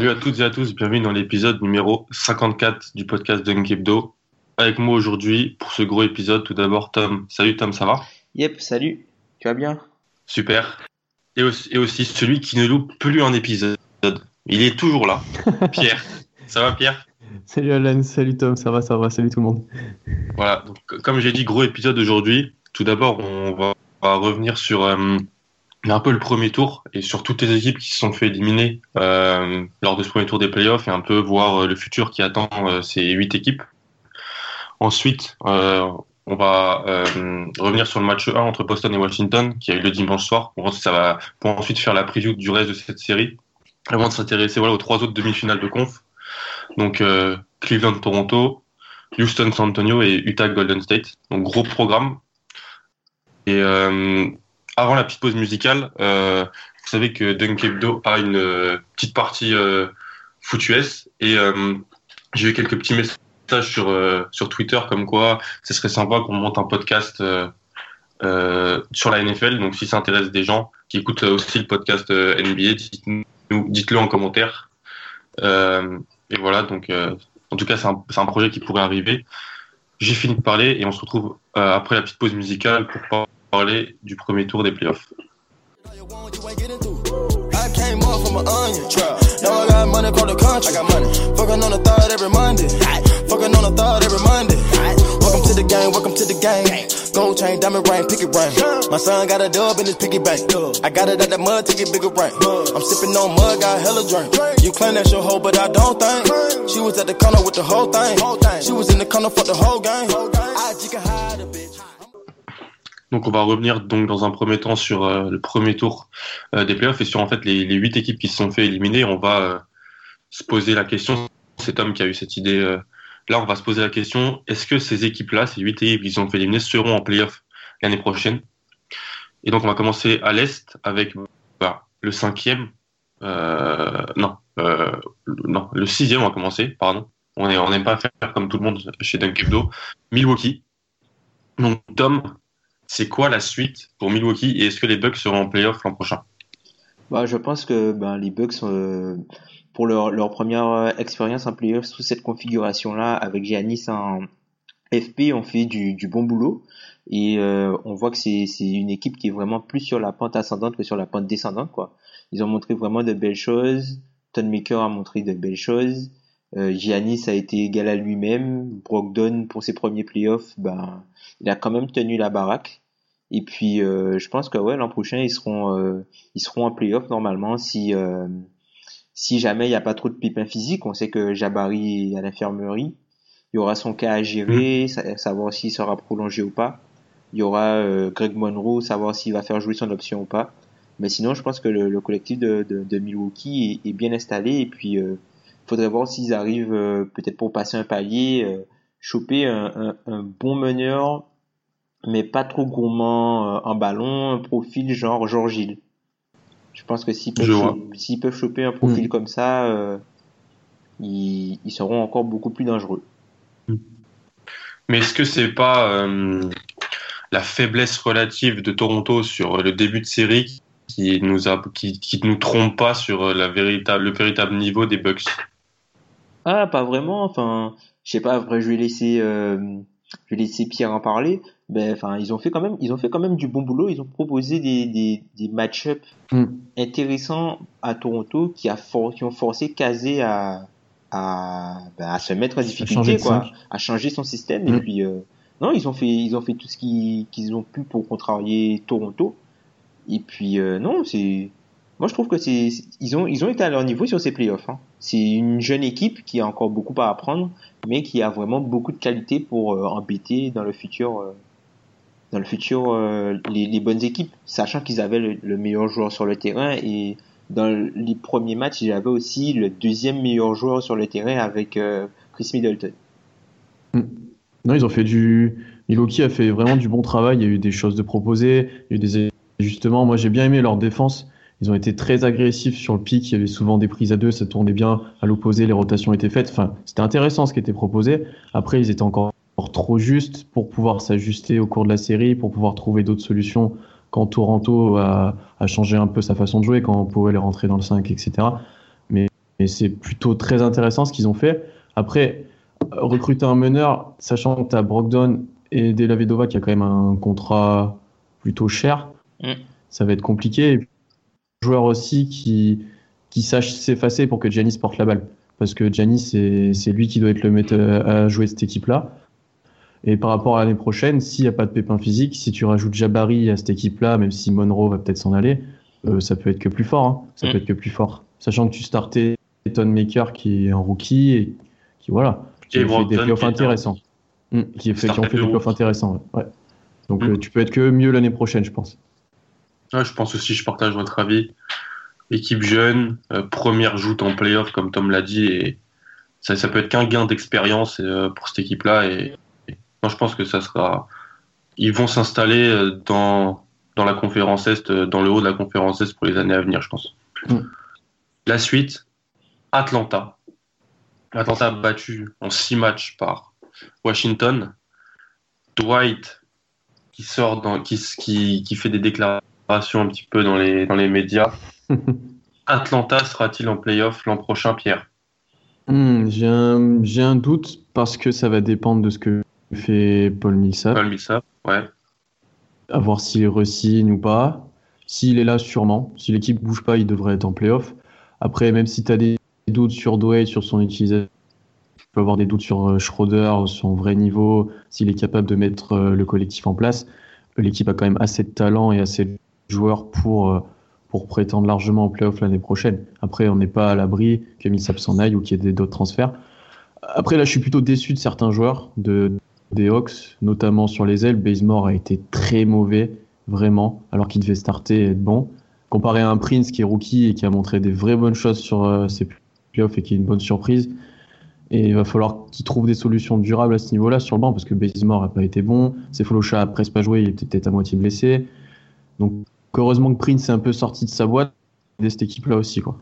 Salut à toutes et à tous, bienvenue dans l'épisode numéro 54 du podcast Dunk Hebdo. Avec moi aujourd'hui pour ce gros épisode, tout d'abord Tom. Salut Tom, ça va? Yep, salut. Tu vas bien? Super. Et aussi, et aussi celui qui ne loupe plus un épisode. Il est toujours là. Pierre. Ça va Pierre? Salut Alan, salut Tom, ça va, ça va, salut tout le monde. Voilà, donc, comme j'ai dit, gros épisode aujourd'hui. Tout d'abord, on va, on va revenir sur euh, un peu le premier tour et sur toutes les équipes qui se sont fait éliminer euh, lors de ce premier tour des playoffs et un peu voir euh, le futur qui attend euh, ces huit équipes. Ensuite, euh, on va euh, revenir sur le match 1 entre Boston et Washington qui a eu le dimanche soir. Pour, ça va, pour ensuite faire la preview du reste de cette série avant de s'intéresser voilà, aux trois autres demi-finales de conf. Donc euh, Cleveland-Toronto, Houston-San Antonio et Utah-Golden State. Donc gros programme. Et avant la petite pause musicale, euh, vous savez que Dunk a une euh, petite partie euh, et euh, j'ai eu quelques petits messages sur, sur Twitter comme quoi ce serait sympa qu'on monte un podcast sur la NFL. Donc si ça intéresse des gens qui écoutent aussi le podcast NBA, dites-le en commentaire. Et voilà, donc en tout cas c'est un, un projet qui pourrait arriver. J'ai fini de parler et on se retrouve après la petite pause musicale pour parler du premier tour des playoffs. Welcome dub. I got it at that mud get bigger. I'm sipping on mud, got hella drink. You claim that's your hoe, but I don't think. She was at the corner with the whole thing. She was in the corner for the whole game. Donc on va revenir donc dans un premier temps sur euh, le premier tour euh, des playoffs et sur en fait les, huit équipes qui se sont fait éliminer. On va euh, se poser la question. C'est Tom qui a eu cette idée. euh, là, on va se poser la question est-ce que ces équipes-là, ces huit équipes qui se sont fait éliminer, seront en playoff l'année prochaine? Et donc on va commencer à l'est avec bah, le cinquième. Non, non, le sixième. On va commencer. Pardon. On est, on n'aime pas faire comme tout le monde chez Dunk Hebdo. Milwaukee. Donc Tom, c'est quoi la suite pour Milwaukee et est-ce que les Bucks seront en playoff l'an prochain? Bah, Je pense que ben, les Bucks, euh, pour leur, première euh, expérience en playoff sous cette configuration-là, avec Giannis en FP, ont fait du, du bon boulot. Et euh, on voit que c'est une équipe qui est vraiment plus sur la pente ascendante que sur la pente descendante. quoi. Ils ont montré vraiment de belles choses. Ton Maker a montré de belles choses. Euh, Giannis a été égal à lui-même. Brogdon, pour ses premiers playoffs, ben, il a quand même tenu la baraque. Et puis, euh, je pense que ouais, l'an prochain, ils seront, euh, ils seront en playoff normalement si, euh, si jamais il n'y a pas trop de pépins physiques. On sait que Jabari est à l'infirmerie. Il y aura son cas à gérer, sa- savoir s'il sera prolongé ou pas. Il y aura euh, Greg Monroe, savoir s'il va faire jouer son option ou pas. Mais sinon, je pense que le, le collectif de, de, de Milwaukee est, est bien installé et puis euh, faudrait voir s'ils arrivent euh, peut-être pour passer un palier, euh, choper un, un, bon meneur, mais pas trop gourmand euh, en ballon, un profil genre Georges Gilles. Je pense que s'ils peuvent, choper, peuvent choper un profil mm. comme ça, ils, ils, seront encore beaucoup plus dangereux. Mais est-ce que c'est pas la faiblesse relative de Toronto sur le début de série qui nous a, qui, qui nous trompe pas sur la véritable, le véritable niveau des Bucks? Ah, pas vraiment. Enfin, je sais pas. Après, je vais laisser, euh, je vais laisser Pierre en parler. Ben, enfin, ils ont fait quand même, ils ont fait quand même du bon boulot. Ils ont proposé des des, des match-up mm. intéressants à Toronto qui a qui ont forcé Kazé à à, ben, à se mettre en difficulté, quoi, à changer son système. Et mm. puis, euh, non, ils ont fait, ils ont fait tout ce qu'ils qu'ils ont pu pour contrarier Toronto. Et puis, euh, non, c'est moi, je trouve que c'est, ils ont, ils ont été à leur niveau sur ces playoffs. Hein. C'est une jeune équipe qui a encore beaucoup à apprendre, mais qui a vraiment beaucoup de qualité pour euh, embêter dans le futur, euh, dans le futur euh, les, bonnes équipes, sachant qu'ils avaient le, meilleur joueur sur le terrain et dans les premiers matchs, ils avaient aussi le deuxième meilleur joueur sur le terrain avec Chris Middleton. Hmm. Non, ils ont fait du. Milwaukee a fait vraiment du bon travail. Il y a eu des choses de proposer, il y a eu des. Moi, j'ai bien aimé leur défense. Ils ont été très agressifs sur le pic. Il y avait souvent des prises à deux, ça tournait bien. À l'opposé, les rotations étaient faites. Enfin, c'était intéressant ce qui était proposé. Après, ils étaient encore trop justes pour pouvoir s'ajuster au cours de la série, pour pouvoir trouver d'autres solutions quand Toronto a, a, changé un peu sa façon de jouer, quand Powell est rentré dans le 5, etc. Mais, mais c'est plutôt très intéressant ce qu'ils ont fait. Après, recruter un meneur, sachant que tu as Brogdon et Delavedova qui a quand même un contrat plutôt cher, mm. ça va être compliqué joueur aussi qui, qui sache s'effacer pour que Giannis porte la balle. Parce que Giannis, c'est lui qui doit être le maître à jouer cette équipe-là. Et par rapport à l'année prochaine, s'il n'y a pas de pépin physique, si tu rajoutes Jabari à cette équipe-là, même si Monroe va peut-être s'en aller, euh, ça peut être que plus fort. Hein. Ça mm. peut être que plus fort. Sachant que tu startais Ton Maker qui est un rookie et qui, voilà, qui fait des playoffs intéressants. Mm. Qui, fait, qui ont fait des playoffs intéressants. Ouais. Donc mm. euh, tu peux être que mieux l'année prochaine, je pense je pense aussi, je partage votre avis. Équipe jeune, euh, première joute en playoff, comme Tom l'a dit, et ça, ça peut être qu'un gain d'expérience euh, pour cette équipe-là. Et, je pense que ça sera. Ils vont s'installer euh, dans, dans la conférence Est, dans le haut de la conférence Est pour les années à venir, je pense. Mm. La suite, Atlanta. Atlanta battu en six matchs par Washington. Dwight qui sort dans, qui, qui, qui fait des déclarations un petit peu dans les, dans les médias. Atlanta sera-t-il en playoff l'an prochain, Pierre? Hmm, J'ai un, un, doute parce que ça va dépendre de ce que fait Paul Millsap. Paul Millsap, ouais. À voir s'il re-signe ou pas. S'il est là, sûrement. Si l'équipe bouge pas, il devrait être en playoff. Après, même si tu as des doutes sur Dwayne, sur son utilisation, tu peux avoir des doutes sur euh, Schroeder, son vrai niveau, s'il est capable de mettre euh, le collectif en place. L'équipe a quand même assez de talent et assez de joueurs pour, euh, pour prétendre largement au playoff l'année prochaine. Après, on n'est pas à l'abri que s'en aille ou qu'il y ait d'autres transferts. Après, là, je suis plutôt déçu de certains joueurs de, des Hawks, notamment sur les ailes. Bazemore a été très mauvais, vraiment, alors qu'il devait starter et être bon. Comparé à un Prince qui est rookie et qui a montré des vraies bonnes choses sur euh, ses playoffs et qui est une bonne surprise. Et il va falloir qu'il trouve des solutions durables à ce niveau-là sur le banc parce que Bazemore n'a pas été bon. Sefolocha a presque pas joué, il était peut-être à moitié blessé. Donc heureusement que Prince est un peu sorti de sa boîte de cette équipe-là aussi. Quoi.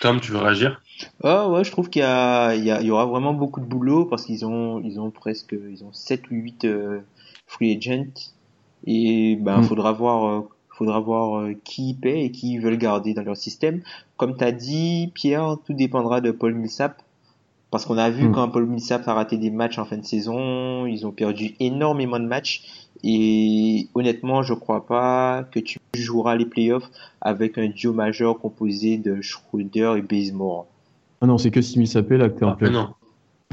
Tom, tu veux réagir? Oh, ouais, je trouve qu'il y, a, il y, aura vraiment beaucoup de boulot parce qu'ils ont, ils ont presque ils ont 7 ou 8 euh, free agents et ben, mm. faudra voir, euh, faudra voir euh, qui paie et qui veulent garder dans leur système. Comme tu as dit, Pierre, tout dépendra de Paul Millsap. Parce qu'on a vu mm. quand Paul Millsap a raté des matchs en fin de saison, ils ont perdu énormément de matchs et honnêtement, je crois pas que tu joueras les playoffs avec un duo majeur composé de Schroeder et Bazemore. Ah non, c'est que si Millsap là que t'es en ah, non.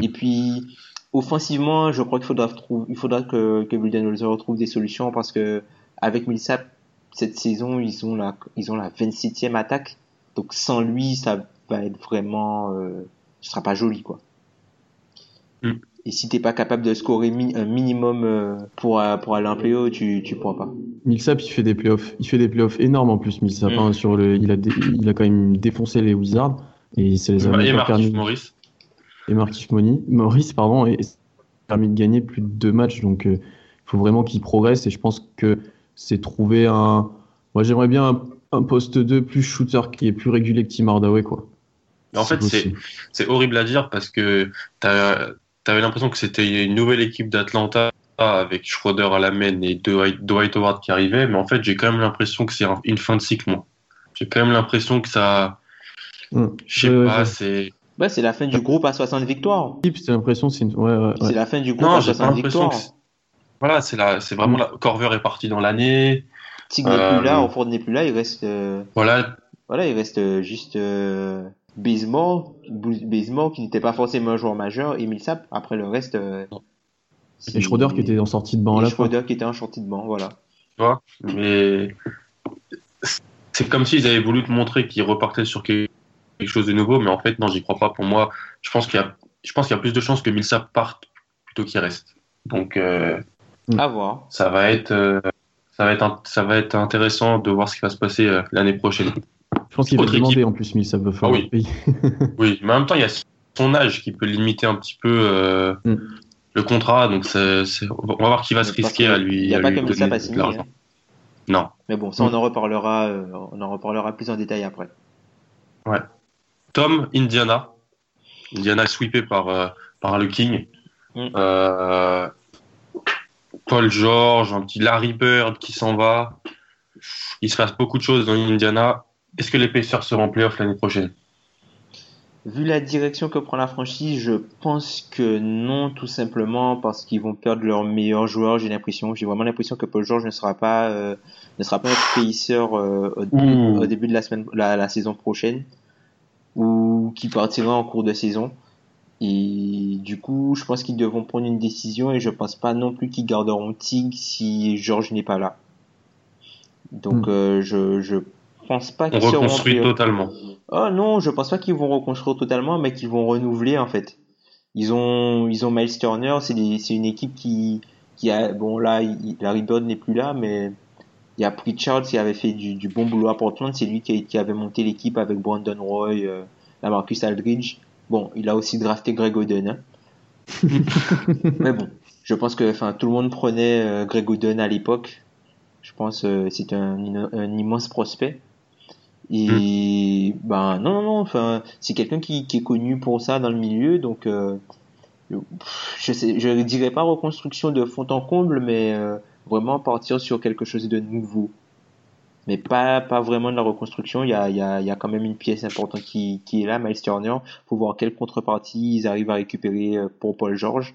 Et puis, offensivement, je crois qu'il faudra, il faudra que, que Budenholzer trouve des solutions parce que avec Millsap, cette saison, ils ont la, ils ont la 27e attaque. Donc sans lui, ça va être vraiment, euh, ce sera pas joli, quoi. Mm. Et si t'es pas capable de scorer un minimum euh, pour, euh, pour aller en playoff, tu, tu pourras pas. Millsap, il fait des playoffs. Il fait des playoffs énormes en plus, Millsap. Mm. Hein, sur le, il, a il a quand même défoncé les Wizards. Et c'est les a Et pas Marquis permis. Maurice. Et Marquis Moni- Maurice, pardon, et et ça a permis de gagner plus de deux matchs. Donc, il faut vraiment qu'il progresse. Et je pense que c'est trouver un. Moi, j'aimerais bien un, un poste 2 plus shooter qui est plus régulier que Tim Hardaway, quoi. Mais en fait, c'est c'est horrible à dire parce que t'as- t'avais l'impression que c'était une nouvelle équipe d'Atlanta avec Schroeder à la main et Dwight, Dwight Howard qui arrivait, mais en fait, j'ai quand même l'impression que c'est un- une fin de cycle, moi. J'ai quand même l'impression que ça, Hum. je sais pas, ouais. c'est. Ouais, c'est la fin du groupe à 60 victoires. J'ai l'impression c'est une. Ouais, ouais, ouais. C'est la fin du groupe Non, à j'ai pas 60 l'impression victoires. que. c'est- Voilà, c'est la, c'est vraiment la. Corver est parti dans l'année. Tig n'est Euh, plus là, Orford n'est plus là, il reste, euh, Voilà, voilà, il reste euh, juste Bazemore qui n'était pas forcément un joueur majeur, et Millsap. Après le reste, euh, Et Schroeder qui était en sortie de banc à et la fin. Schroeder qui était en sortie de banc, voilà. tu vois, mais c'est comme s'ils avaient voulu te montrer qu'ils repartaient sur quelque chose de nouveau, mais en fait, non, j'y crois pas. Pour moi, je pense qu'il y a, je pense qu'il y a plus de chances que Millsap parte plutôt qu'il reste. Donc, euh, Mm. À voir. ça va être, euh, ça va être, un- ça va être intéressant de voir ce qui va se passer euh, l'année prochaine. Je pense qu'il va demander équipe. en plus, mais ça va falloir Ah oui. Oui, mais en même temps, il y a son âge qui peut limiter un petit peu euh, Mm. le contrat. Donc, c'est, c'est- on va voir qui va se Mais risquer que à lui. il y a pas de signer, l'argent. hein. Non. Mais bon, ça, on en reparlera, euh, on en reparlera plus en détail après. Tom, Indiana. Indiana sweepé par, euh, par le King. Mm. Euh, Paul George, un petit Larry Bird qui s'en va. Il se passe beaucoup de choses dans Indiana. Est-ce que les Pacers seront en playoff l'année prochaine? Vu la direction que prend la franchise, je pense que non, tout simplement parce qu'ils vont perdre leur meilleur joueur. J'ai l'impression, j'ai vraiment l'impression que Paul George ne sera pas, euh, ne sera pas un paysseur euh, au, début, Ouh. au début de la semaine, la, la saison prochaine, ou qui partira en cours de saison. Et du coup, je pense qu'ils devront prendre une décision et je pense pas non plus qu'ils garderont Tig si George n'est pas là. Donc, Hmm. euh, je, je pense pas qu'ils seront reconstruit totalement. Oh non, je pense pas qu'ils vont reconstruire totalement, mais qu'ils vont renouveler en fait. Ils ont, ils ont Miles Turner, c'est c'est une équipe qui, qui a, bon là, il, Larry Bird n'est plus là, mais il y a Pritchard qui avait fait du, du bon boulot à Portland, c'est lui qui, a- qui avait monté l'équipe avec Brandon Roy, euh, la Marcus Aldridge. Bon, il a aussi drafté Greg Oden. hein. mais bon, je pense que, enfin, tout le monde prenait euh, Greg Oden à l'époque. Je pense euh, c'était un, un immense prospect. Et ben non non non enfin c'est quelqu'un qui, qui est connu pour ça dans le milieu donc euh, je sais je dirais pas reconstruction de fond en comble mais euh, vraiment partir sur quelque chose de nouveau. Mais pas pas vraiment de la reconstruction. Il y a y a y a quand même une pièce importante qui qui est là Miles Turner. Faut voir quelle contrepartie ils arrivent à récupérer euh, pour Paul George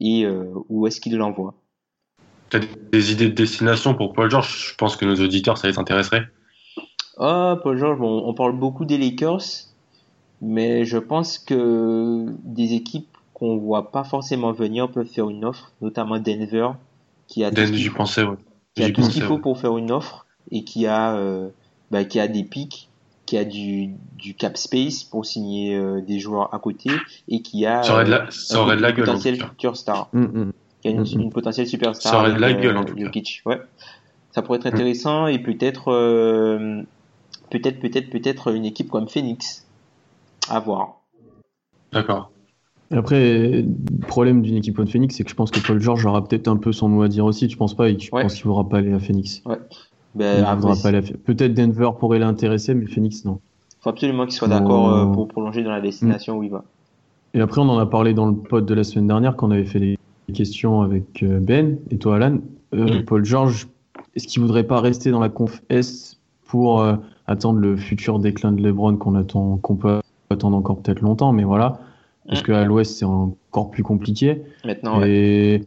et euh, où est-ce qu'ils l'envoient. T'as des idées de destination pour Paul George? Je pense que nos auditeurs, ça les intéresserait. Ah, Paul George, bon, on parle beaucoup des Lakers, mais je pense que des équipes qu'on voit pas forcément venir peuvent faire une offre, notamment Denver, qui a tout ce qu'il faut, pensais, ouais. qui a J'y tout ce qu'il pensais, faut ouais. pour faire une offre et qui a, euh, bah, qui a des pics, qui a du, du cap space pour signer euh, des joueurs à côté et qui a Ça aurait de euh, la, ça un aurait de la gueule, star hum. qui a une, Mhm. une potentielle superstar. Ça aurait de la gueule, euh, en tout cas. Ouais. Ça pourrait être intéressant et peut-être, euh, peut-être, peut-être, peut-être une équipe comme Phoenix. À voir. D'accord. Après, le problème d'une équipe comme Phoenix, c'est que je pense que Paul George aura peut-être un peu son mot à dire aussi. Je pense pas, et je Ouais. pense qu'il voudra pas aller à Phoenix? Ben, Il après, voudra pas aller à Peut-être Denver pourrait l'intéresser, mais Phoenix non. faut absolument qu'il soit d'accord euh, pour prolonger dans la destination où il va. Et après, on en a parlé dans le pod de la semaine dernière quand on avait fait les questions avec euh, Ben et toi, Alan. Euh, Mm. Paul George, est-ce qu'il voudrait pas rester dans la conf S pour euh, attendre le futur déclin de LeBron qu'on attend, qu'on peut attendre encore peut-être longtemps, mais voilà, parce Mm. qu'à l'Ouest c'est encore plus compliqué. Maintenant, ouais. Et,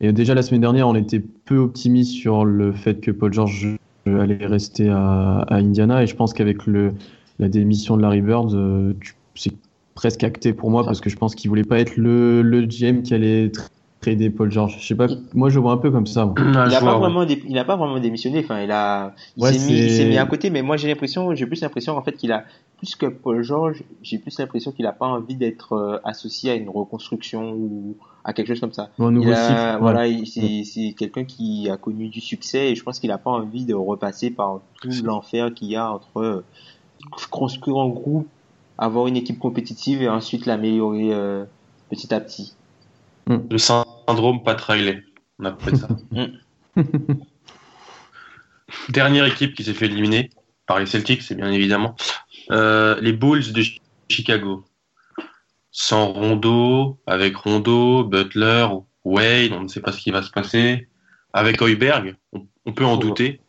et déjà la semaine dernière, on était peu optimiste sur le fait que Paul George allait rester à, à Indiana. Et je pense qu'avec le, la démission de Larry Bird, euh, c'est presque acté pour moi parce que je pense qu'il voulait pas être le, le GM qui allait trader Paul George. Je sais pas, moi je vois un peu comme ça. moi. Il Ah, a je pas ouais. vraiment, dé- il a pas vraiment démissionné. Enfin, il a, il Ouais, s'est mis, il c'est- s'est mis à côté. Mais moi, j'ai l'impression, j'ai plus l'impression en fait qu'il a plus que Paul George, j'ai plus l'impression qu'il a pas envie d'être euh, associé à une reconstruction ou à quelque chose comme ça. Un nouveau Il a- ouais. voilà, il- c'est c'est quelqu'un qui a connu du succès et je pense qu'il a pas envie de repasser par tout l'enfer qu'il y a entre euh, construire un groupe avoir une équipe compétitive et ensuite l'améliorer euh, petit à petit. Le syndrome Pat Riley, on appelle ça. Dernière équipe qui s'est fait éliminer par les Celtics, c'est bien évidemment euh, les Bulls de Chicago. Sans Rondo, avec Rondo, Butler, Wade, on ne sait pas ce qui va se passer. Avec Hoiberg, on, on peut en douter.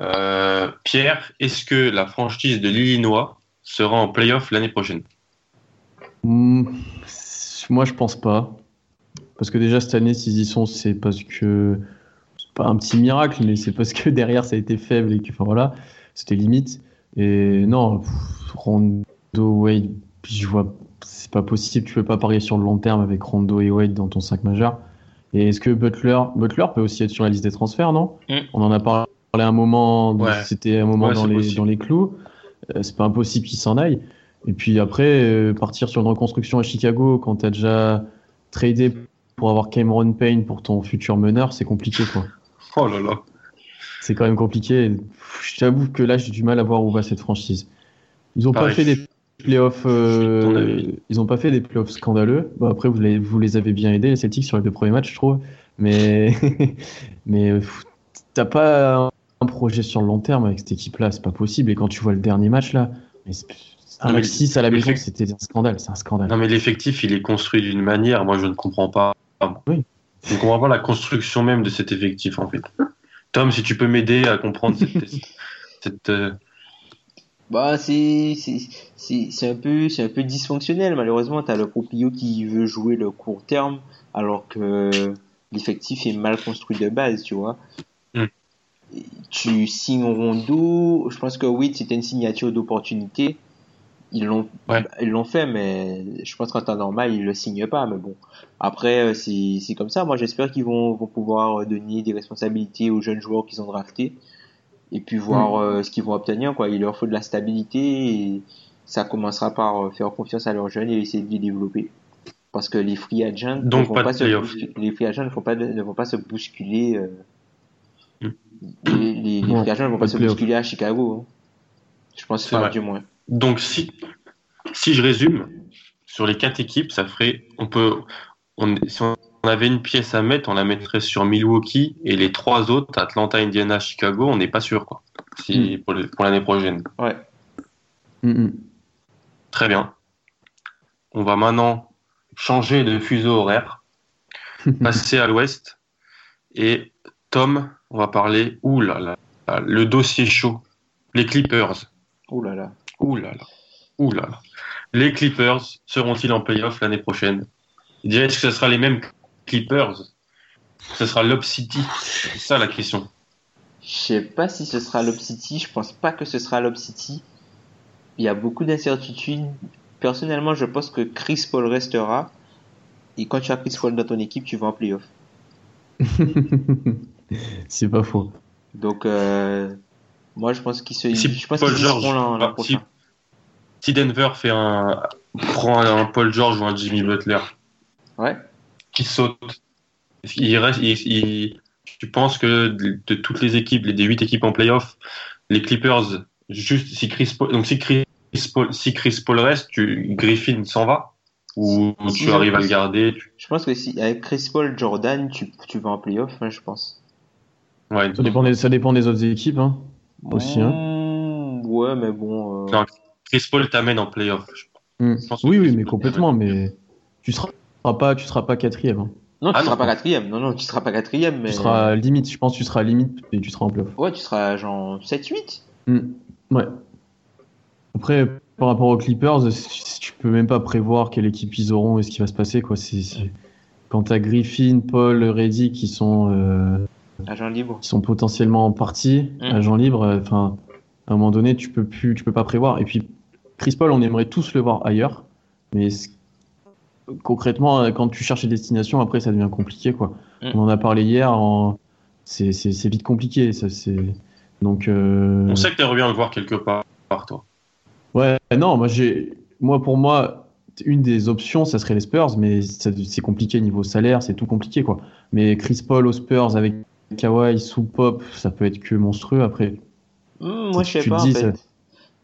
Euh, Pierre, est-ce que la franchise de l'Illinois sera en playoff l'année prochaine? Hmm, moi, je pense pas. Parce que déjà, cette année, s'ils y sont, c'est parce que. C'est pas un petit miracle, mais c'est parce que derrière, ça a été faible et que, enfin voilà, c'était limite. Et non, pff, Rondo, Wade, je vois. C'est pas possible, tu peux pas parier sur le long terme avec Rondo et Wade dans ton 5 majeur. Et est-ce que Butler, Butler peut aussi être sur la liste des transferts, non? Mm. On en a parlé un moment, Ouais. c'était un moment Ouais, les, dans les clous. Euh, c'est pas impossible qu'il s'en aille. Et puis après, euh, partir sur une reconstruction à Chicago quand t'as déjà tradé pour avoir Cameron Payne pour ton futur meneur, c'est compliqué quoi. Oh là là. C'est quand même compliqué. Je t'avoue que là, j'ai du mal à voir où va cette franchise. Ils ont pas fait des playoffs. euh, ils ont pas fait des playoffs scandaleux. Bon, après, vous les, vous les avez bien aidés les Celtics sur les deux premiers matchs, je trouve. Mais mais euh, t'as pas un projet sur le long terme avec cette équipe-là, c'est pas possible. Et quand tu vois le dernier match là, un Non, mais match 6 à la maison, fait- c'était un scandale. C'est un scandale. Non, mais l'effectif, il est construit d'une manière, moi je ne comprends pas. Oui. Je ne comprends pas la construction même de cet effectif en fait. Tom, si tu peux m'aider à comprendre cette. cette, euh, Bah c'est c'est c'est c'est un peu c'est un peu dysfonctionnel malheureusement t'as le proprio qui veut jouer le court terme alors que l'effectif est mal construit de base tu vois Mm. Et tu signes Rondo je pense que oui c'était une signature d'opportunité ils l'ont Ouais. ils l'ont fait mais je pense qu'en temps normal ils le signent pas mais bon après euh, c'est c'est comme ça moi j'espère qu'ils vont vont pouvoir donner des responsabilités aux jeunes joueurs qu'ils ont draftés et puis voir euh, ce qu'ils vont obtenir quoi il leur faut de la stabilité et ça commencera par euh, faire confiance à leurs jeunes et essayer de les développer parce que les free agents Donc ne vont pas de pas se playoff. bouscu- les free agents ne vont pas de- ne vont pas se bousculer euh, les, les, les Non, free agents ne vont pas se bousculer à Chicago hein. je pense pas vrai. du moins Donc si, si je résume, sur les quatre équipes, ça ferait. On peut. On, si on avait une pièce à mettre, on la mettrait sur Milwaukee et les trois autres, Atlanta, Indiana, Chicago, on n'est pas sûr quoi. Si, pour le- pour l'année prochaine. ouais Mm, mm. Très bien. On va maintenant changer de fuseau horaire, passer à l'ouest. Et Tom, on va parler, ouh là là, le dossier chaud. Les Clippers. oh là là Ouh là là. Ouh là là. Les Clippers seront-ils en playoff l'année prochaine? Déjà, est-ce que ce sera les mêmes Clippers? Ce sera Lob City C'est ça la question. Je sais pas si ce sera Lob City, je pense pas que ce sera Lob City. Il y a beaucoup d'incertitudes. Personnellement, je pense que Chris Paul restera. Et quand tu as Chris Paul dans ton équipe, tu vas en playoff. c'est pas faux. Donc, euh, moi, je pense qu'ils se, Si je pense Paul George, l'an si- Denver fait un, prend un Paul George ou un Jimmy Butler Ouais. qui saute, il reste, il, il- tu penses que de, de toutes les équipes, les des huit équipes en playoff, les Clippers, juste si Chris Paul, donc si Chris Paul, si Chris Paul reste, tu, Griffin s'en va? Ou Si, tu arrives à le garder tu- Je pense que si, avec Chris Paul, Jordan, tu, tu vas en playoff, hein, je pense. ouais, Ça dépend des, ça dépend des autres équipes. Hein. Aussi, hein. Mmh, ouais, mais bon. euh, Non, Chris Paul t'amène en playoff. je Mm. pense que Oui, oui, mais complètement. Mais tu seras pas, tu seras pas quatrième. hein. Non, tu Ah, seras non. pas quatrième. Non, non, tu seras pas quatrième, mais. Tu seras limite. Je pense que tu seras limite et tu seras en playoff. Ouais, tu seras genre 7-8. Mm. Ouais. Après, par rapport aux Clippers, tu peux même pas prévoir quelle équipe ils auront et ce qui va se passer. Quoi. C'est, c'est- Quand t'as Griffin, Paul, Reddy qui sont, euh, Agent libre. qui sont potentiellement en partie, Mm. agents libres, euh, enfin, à un moment donné, tu peux plus, tu peux pas prévoir. Et puis, Chris Paul, on aimerait tous le voir ailleurs, mais concrètement, euh, quand tu cherches les destinations, après, ça devient compliqué, quoi. Mm. On en a parlé hier, en... c'est, vite compliqué, ça, c'est. Donc. euh, On sait que t'aimerais bien le voir quelque part, toi. Ouais, non, moi j'ai, moi pour moi, une des options, ça serait les Spurs, mais c'est compliqué niveau salaire, c'est tout compliqué quoi. Mais Chris Paul aux Spurs avec Kawhi sous Pop, ça peut être que monstrueux après. Hmm, moi, je sais pas, en fait. ça-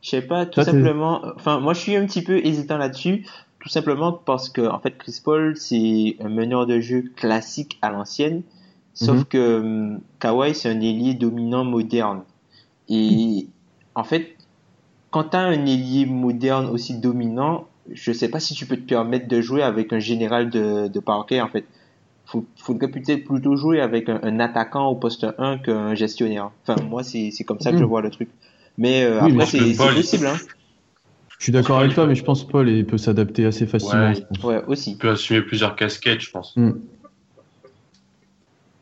Je sais pas, tout Toi, simplement. Enfin, moi, je suis un petit peu hésitant là-dessus, tout simplement parce que, en fait, Chris Paul, c'est un meneur de jeu classique à l'ancienne, sauf Mhm. que hum, Kawhi, c'est un ailier dominant moderne. Et en fait, quand t'as un ailier moderne aussi dominant, je sais pas si tu peux te permettre de jouer avec un général de, de parquet, en fait. Faut, faudrait peut-être plutôt jouer avec un, un attaquant au poste 1 qu'un gestionnaire. Enfin, moi, c'est comme ça que je Mhm. vois le truc. Mais euh, Oui, après, c'est il- possible, hein. Je suis d'accord avec toi, mais je pense que Paul il peut s'adapter assez facilement. Ouais. je pense. Ouais, aussi. Il peut assumer plusieurs casquettes, je pense. Mm.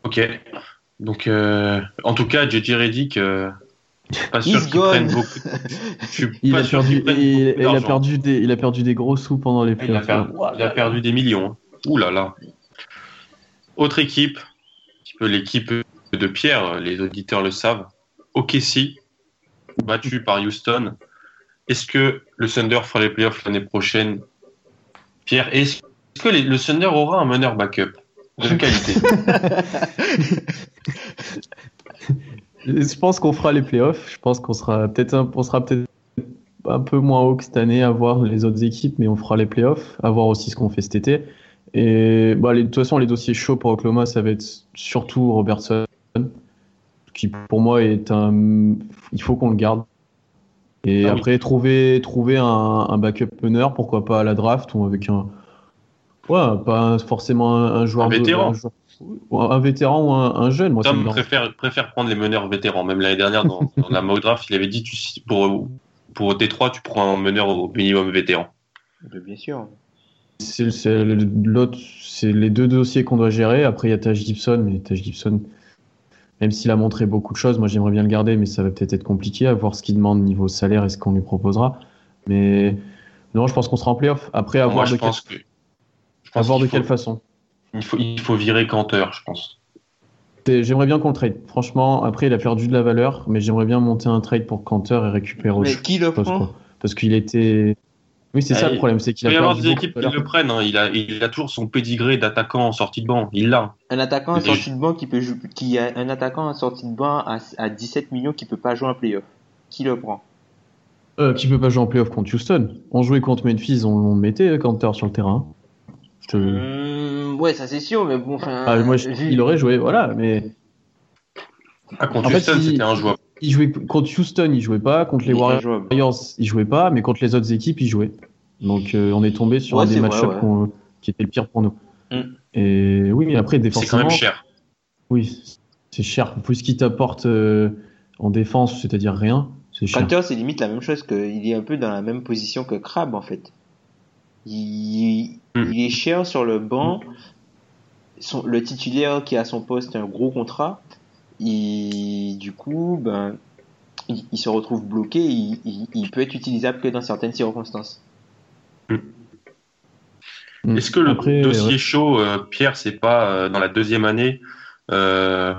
Ok. Donc, euh, en tout cas, JJ Redick, euh, pas sûr qu'il prenne beaucoup. Je suis Il pas a, sûr perdu, qu'il prenne il, beaucoup il a d'argent. perdu des, il a perdu des gros sous pendant les Il a, playoffs. perdu, il a perdu des millions. Ouh là là. Autre équipe, un petit peu l'équipe de Pierre, les auditeurs le savent. OKC, battu par Houston. Est-ce que le Thunder fera les playoffs l'année prochaine? Pierre, est-ce que les- le Thunder aura un meneur backup de qualité? Je pense qu'on fera les playoffs. Je pense qu'on sera peut-être un, on sera peut-être un peu moins haut que cette année à voir les autres équipes, mais on fera les playoffs, à voir aussi ce qu'on fait cet été. Et bah, les- de toute façon, les dossiers chauds pour Oklahoma, ça va être surtout Robertson, qui pour moi est un. Il faut qu'on le garde. Et Ah oui. après, trouver, trouver un, un backup meneur, pourquoi pas à la draft ou avec un. Ouais, pas forcément un, un joueur. Un de- vétéran. un, joueur- ou un vétéran ou un, un jeune. Moi, ça me Tom préfère, préfère prendre les meneurs vétérans. Même l'année dernière, dans, dans la mock draft, il avait dit tu, pour, pour T3, tu prends un meneur au minimum vétéran. Mais Bien sûr. C'est l'autre, c'est les deux dossiers qu'on doit gérer. Après, il y a Taj Gibson, mais Taj Gibson, même s'il a montré beaucoup de choses, moi j'aimerais bien le garder, mais ça va peut-être être compliqué à voir ce qu'il demande niveau salaire et ce qu'on lui proposera. Mais non, je pense qu'on sera en playoff. Après, à Moi, voir je de, quelle, pense que. Je à pense voir de quelle façon. il, faut, il faut virer Canteur, je pense. J'aimerais bien qu'on le trade. Franchement, après, il a perdu de la valeur, mais j'aimerais bien monter un trade pour Cantor et récupérer Mais qui le prend quoi. Parce qu'il était. Oui, c'est ça le il- problème, c'est Il qu'il peut a y avoir des équipes qui le prennent. hein. Il, a, il a toujours son pédigré d'attaquant en sortie de banc. Il l'a. Un attaquant en sortie de banc qui peut jouer, qui a un attaquant en sortie de banc à, à 17 millions qui peut pas jouer en playoff. Qui le prend? Euh, qui peut pas jouer en playoff contre Houston On jouait contre Memphis, on, on mettait Cantor sur le terrain. Je te- Hum, Ouais, ça c'est sûr, mais bon, enfin. Ah, moi, je- il aurait joué, voilà, mais Ah, contre En Houston, il- c'était injouable. Il jouait contre Houston, il jouait pas, contre les Warriors, il jouait pas, mais contre les autres équipes, il jouait. Donc euh, on est tombé sur Ouais, un des match-ups ouais. qui était le pire pour nous. Mm. Et oui, mais après C'est quand défensivement, même cher. oui, c'est cher. Plus ce qu'il t'apporte euh, en défense, c'est-à-dire rien, c'est cher. C'est limite la même chose que, il est un peu dans la même position que Crab, en fait. Il, il est cher sur le banc. Son, le titulaire qui a son poste un gros contrat. Et du coup, ben, il, il se retrouve bloqué. Il, il, il peut être utilisable que dans certaines circonstances. Mm. Est-ce que le Après, dossier ouais. chaud, euh, Pierre, c'est pas euh, dans la deuxième année euh,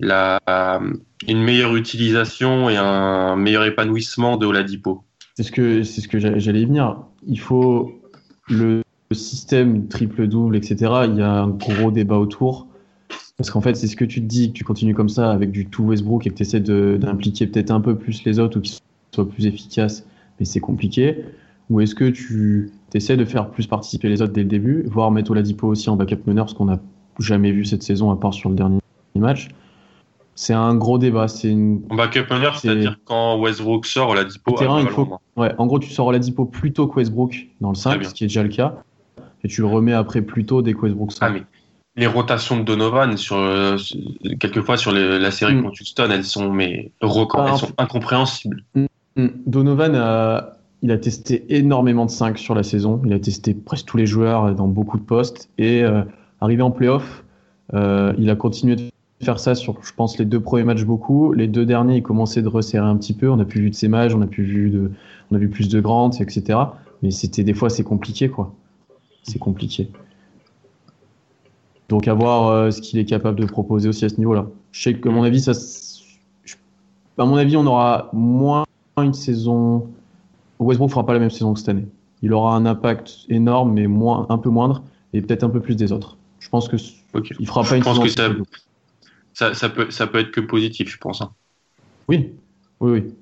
la, une meilleure utilisation et un meilleur épanouissement de Oladipo? C'est ce que c'est ce que j'a- j'allais y venir. Il faut le système triple double, etc. Il y a un gros débat autour parce qu'en fait c'est ce que tu te dis que tu continues comme ça avec du tout Westbrook et que tu essaies d'impliquer peut-être un peu plus les autres ou qu'ils soient plus efficaces, mais c'est compliqué. Ou est-ce que tu essaies de faire plus participer les autres dès le début, voire mettre Oladipo aussi en backup meneur, ce qu'on n'a jamais vu cette saison à part sur le dernier match? C'est un gros débat. C'est une En backup meneur, C'est- c'est-à-dire quand Westbrook sort, Oladipo terrain, il faut-. Ouais, en gros, tu sors Oladipo plus tôt que Westbrook dans le Très 5, bien. ce qui est déjà le cas. Et tu le remets après plus tôt dès que Westbrook sort. Ah, mais les rotations de Donovan, sur, euh, quelquefois sur les- la série Mm. contre Houston, elles sont, mais, record, Ah, elles sont incompréhensibles. Mm. Donovan a, il a testé énormément de 5 sur la saison. Il a testé presque tous les joueurs dans beaucoup de postes. Et euh, arrivé en playoff, euh, il a continué de faire ça sur, je pense, les deux premiers matchs beaucoup. Les deux derniers, il commençait de resserrer un petit peu. On a plus vu de ses matchs, on a plus vu de, on a vu plus de Grant, etc. Mais c'était des fois c'est compliqué quoi. C'est compliqué. Donc à voir euh, ce qu'il est capable de proposer aussi à ce niveau-là. Je sais que à mon avis ça, s- je- à mon avis on aura moins une saison. Westbrook fera pas la même saison que cette année. Il aura un impact énorme mais moins, un peu moindre et peut-être un peu plus des autres. Je pense que s- Ok. il fera pas Je une pense saison que ça, ça, ça peut, ça peut être que positif, je pense. hein. Oui, oui, oui.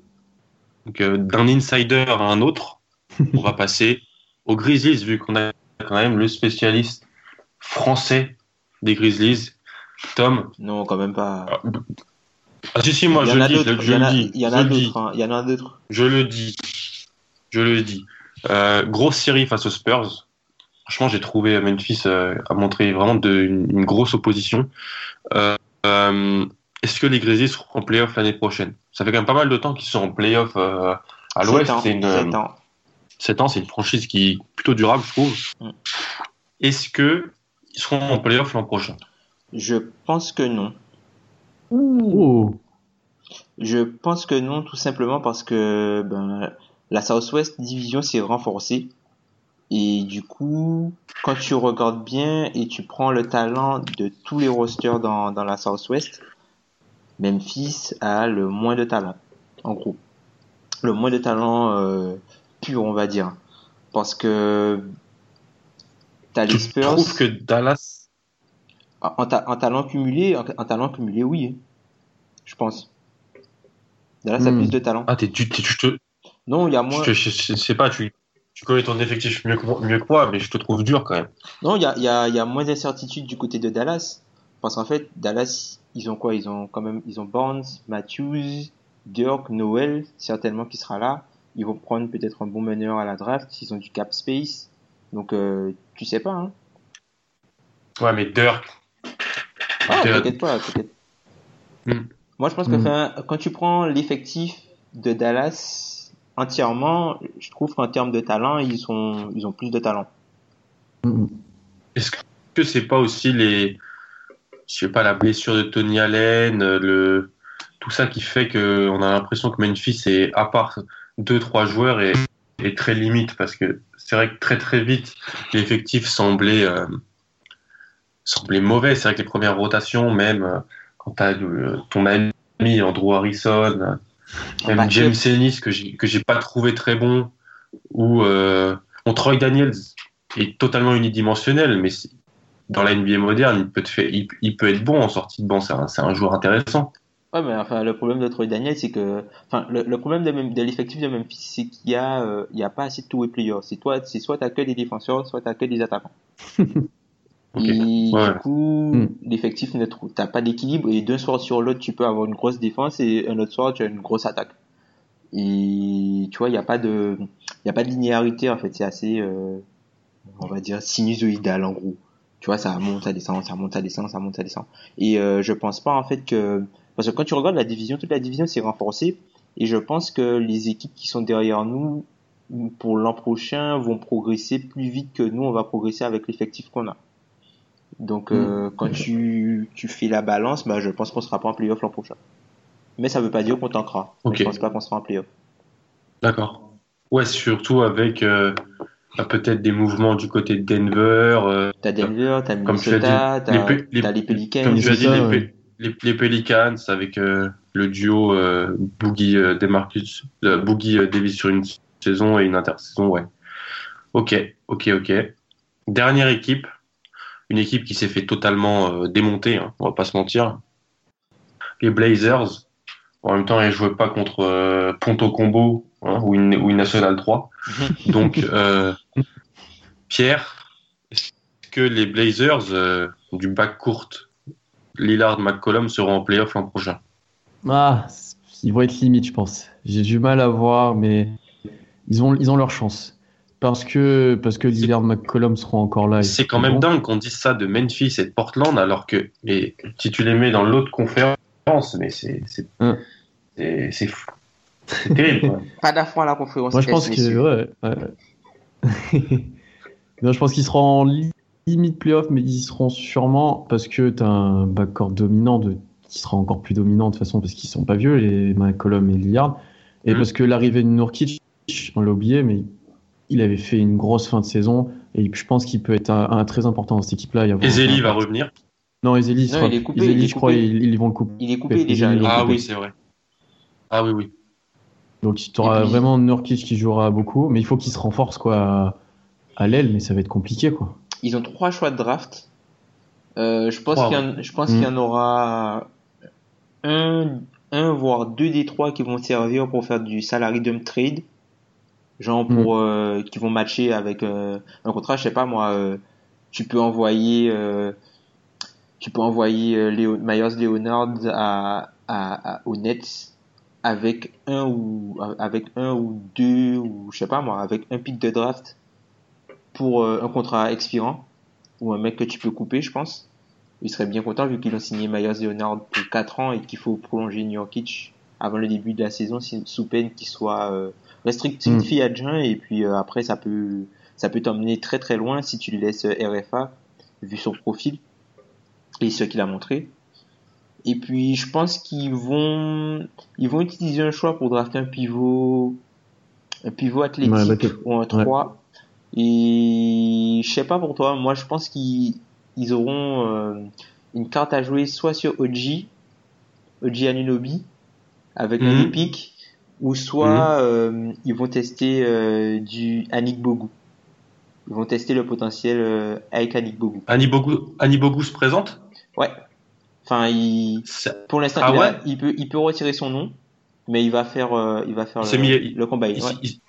Donc, euh, d'un insider à un autre, on va passer aux Grizzlies, vu qu'on a quand même le spécialiste français des Grizzlies, Tom? Non, quand même pas. Ah si si, moi je le dis, je le dis, il y en a d'autres. hein. Il y en a d'autres. je le dis, je le dis. Euh, grosse série face aux Spurs. Franchement, j'ai trouvé Memphis euh, a montré vraiment de, une, une grosse opposition. Euh, euh, Est-ce que les Grizzlies seront en playoff l'année prochaine? Ça fait quand même pas mal de temps qu'ils sont en playoff à l'Ouest. C'est une, sept ans. 7 ans, c'est une franchise qui est plutôt durable, je trouve. Mm. Est-ce que ils seront en playoff l'an prochain Je pense que non. Oh. Je pense que non, tout simplement parce que ben, la Southwest Division s'est renforcée. Et du coup, quand tu regardes bien et tu prends le talent de tous les rosters dans, dans la Southwest, Memphis a le moins de talent, en gros. Le moins de talent euh, pur, on va dire. Parce que t'as les Spurs, trouves que Dallas en, en ta- en talent cumulé, en, en talent cumulé, oui. hein. Je pense. Dallas a Hmm. plus de talent. Ah, t'es, tu, te, Non, il y a moins. je, je- je sais pas, tu, tu connais ton effectif mieux que, moi- mieux que moi, mais je te trouve dur quand même. Non, il y a, il y, a, il y a moins d'incertitude du côté de Dallas. Parce qu'en fait, Dallas, ils ont quoi? Ils ont quand même, ils ont Barnes, Matthews, Dirk, Noel, certainement qui sera là. Ils vont prendre peut-être un bon meneur à la draft. Ils ont du cap space. Donc, euh, tu sais pas, hein. Ouais, mais Dirk, Ah, t'inquiète pas, t'inquiète. Hmm. Moi, je pense que Hmm. quand tu prends l'effectif de Dallas entièrement, je trouve qu'en termes de talent, ils sont, ils ont plus de talent. Mm. est-ce que c'est pas aussi les, je sais pas, la blessure de Tony Allen, le, tout ça qui fait que on a l'impression que Memphis est, à part deux, trois joueurs, est, est très limite parce que c'est vrai que très très vite, l'effectif semblait, euh, semblait mauvais. C'est vrai que les premières rotations, même euh, quand tu as ton ami Andrew Harrison, euh, même. James Ennis que j'ai pas trouvé très bon, ou euh, bon, Troy Daniels est totalement unidimensionnel, mais dans la NBA moderne, il peut, te faire, il, il peut être bon en sortie de banc. C'est un, c'est un joueur intéressant. Ouais, mais enfin, le problème de Troy Daniel, c'est que, enfin, le, le problème de, l'effectif de Memphis, c'est qu'il y a, euh, il y a pas assez de two-way players. C'est toi, c'est soit t'as que des défenseurs, soit t'as que des attaquants. Et Ouais. du coup, Mm. l'effectif ne trouve, t'as pas d'équilibre et d'un soir sur l'autre, tu peux avoir une grosse défense et un autre soir, tu as une grosse attaque. Et tu vois, il y a pas de, il y a pas de linéarité en fait. C'est assez, euh, on va dire sinusoïdal en gros. Tu vois, ça monte, ça descend, ça monte, ça descend, ça monte, ça descend. Et euh, je pense pas en fait que parce que quand tu regardes la division, toute la division s'est renforcée et je pense que les équipes qui sont derrière nous pour l'an prochain vont progresser plus vite que nous, on va progresser avec l'effectif qu'on a. Donc euh, quand tu, tu fais la balance, bah, je pense qu'on sera pas en playoff l'an prochain. Mais ça veut pas dire qu'on tankera. Mais Ok. Je pense pas qu'on sera en playoff. D'accord. Ouais, surtout avec euh, bah, peut-être des mouvements du côté de Denver. euh, T'as Denver, t'as Minnesota, t'as les les- Pelicans. comme tu as dit, ça, les, les, les Pelicans avec euh, le duo euh, Boogie euh, Demarcus, euh, Boogie euh, Davis sur une saison et une intersaison, ouais. Ok, ok, ok. Dernière équipe, une équipe qui s'est fait totalement démonter, hein, on va pas se mentir. Les Blazers. En même temps, ils jouaient pas contre Ponto Combo hein, ou, une, ou une National 3. Donc, Pierre, est-ce que les Blazers du bac courte, Lillard, McCollum seront en playoff l'an prochain Ah, ils vont être limites, je pense. J'ai du mal à voir, mais ils ont, ils ont leur chance. Parce que, parce que Lillard McCollum seront encore là. C'est quand bon. même dingue qu'on dise ça de Memphis et de Portland, alors que les, si tu les mets dans l'autre conférence, mais c'est c'est c'est- c'est fou. C'est terrible. Pas d'affront à la conférence. Moi, je pense que, ouais, ouais. non, je pense qu'ils seront en li- limite playoff, mais ils seront sûrement parce que tu as un backcourt dominant de, qui sera encore plus dominant de toute façon parce qu'ils sont pas vieux, les McCollum et Lillard. Et Mhm. parce que l'arrivée de Nurkic, on l'a oublié, mais il avait fait une grosse fin de saison et je pense qu'il peut être un, un très important dans cette équipe-là. Ezeli va revenir. Non, Ezeli, sera- il est coupé, Ezeli, il est je crois, ils, ils vont le couper. Il est coupé Ezeli, déjà. Ah coupé. oui, c'est vrai. Ah oui, oui. Donc tu auras puis- vraiment Nurkic qui jouera beaucoup, mais il faut qu'il se renforce quoi à, à l'aile, mais ça va être compliqué quoi. Ils ont trois choix de draft. Euh, je pense qu'il y, en- Mm. y en aura un, un voire deux des trois qui vont servir pour faire du salary dump trade, genre pour euh, qui vont matcher avec euh, un contrat, je sais pas moi, euh, tu peux envoyer tu peux envoyer Léo, Myers Leonard à, à, à, aux Nets avec un ou avec un ou deux ou je sais pas moi avec un pick de draft pour euh, un contrat expirant ou un mec que tu peux couper je pense. Il serait bien content vu qu'ils ont signé Myers Leonard pour 4 ans et qu'il faut prolonger Nurkic avant le début de la saison sous peine qu'il soit euh, restricted Mm. free agent et puis euh, après ça peut ça peut t'emmener très très loin si tu le laisses euh, RFA vu son profil et ce qu'il a montré. Et puis je pense qu'ils vont ils vont utiliser un choix pour drafter un pivot un pivot athlétique Ouais, bah, ou un 3 et je sais pas pour toi moi je pense qu'ils ils auront euh, une carte à jouer soit sur OG OG Anunobi avec un Mhm. des pics ou soit euh, ils vont tester euh, du Anik Bogu ils vont tester le potentiel avec Anik Bogu Annie Bogu, se présente? Ouais enfin il pour l'instant, Ah il, a- ouais? il peut, il peut retirer son nom, mais il va faire, il va faire le, mis- le combat. il- ouais. il-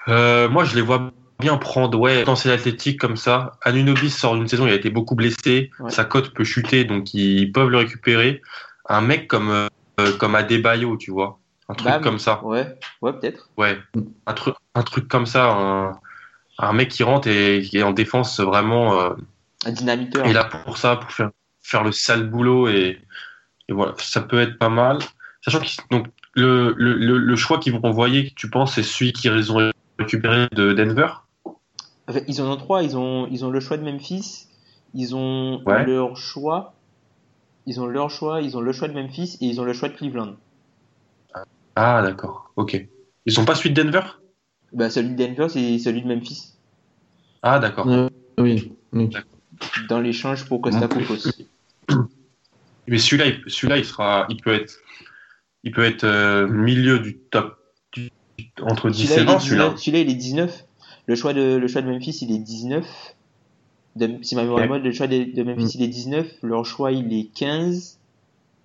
Moi, je les vois bien prendre, ouais, potentiel athlétique comme ça. Anunobi sort d'une saison, il a été beaucoup blessé, Ouais. sa cote peut chuter, donc ils peuvent le récupérer. Un mec comme, euh, comme Adebayo, tu vois, un truc Bam. comme ça. Ouais, ouais, peut-être. Ouais, un truc, un truc comme ça, un, un mec qui rentre et qui est en défense vraiment euh, Un dynamiteur. est là pour ça, pour faire, faire le sale boulot et, et voilà, ça peut être pas mal. Sachant que donc le, le, le, le choix qu'ils vont envoyer, tu penses, c'est celui qu'ils ont récupéré de Denver? Enfin, ils en ont trois. Ils ont, ils ont le choix de Memphis. Ils ont Ouais. leur choix. Ils ont leur choix. Ils ont le choix de Memphis et ils ont le choix de Cleveland. Ah d'accord, ok. Ils sont pas celui de Denver? Bah, celui de Denver, c'est celui de Memphis. Ah d'accord. Euh, oui, oui. Dans l'échange pour Costa Cocos. Mais celui-là, il- celui-là, il sera, il peut être, il peut être euh, milieu du top, du- entre 10 Celui-là, et il est 20, celui-là. 19. Celui-là, il est 19. Le choix de, le choix de Memphis, il est 19. De, si ma mémoire est bonne, le choix de, de Memphis, il est 19. Leur choix, il est 15.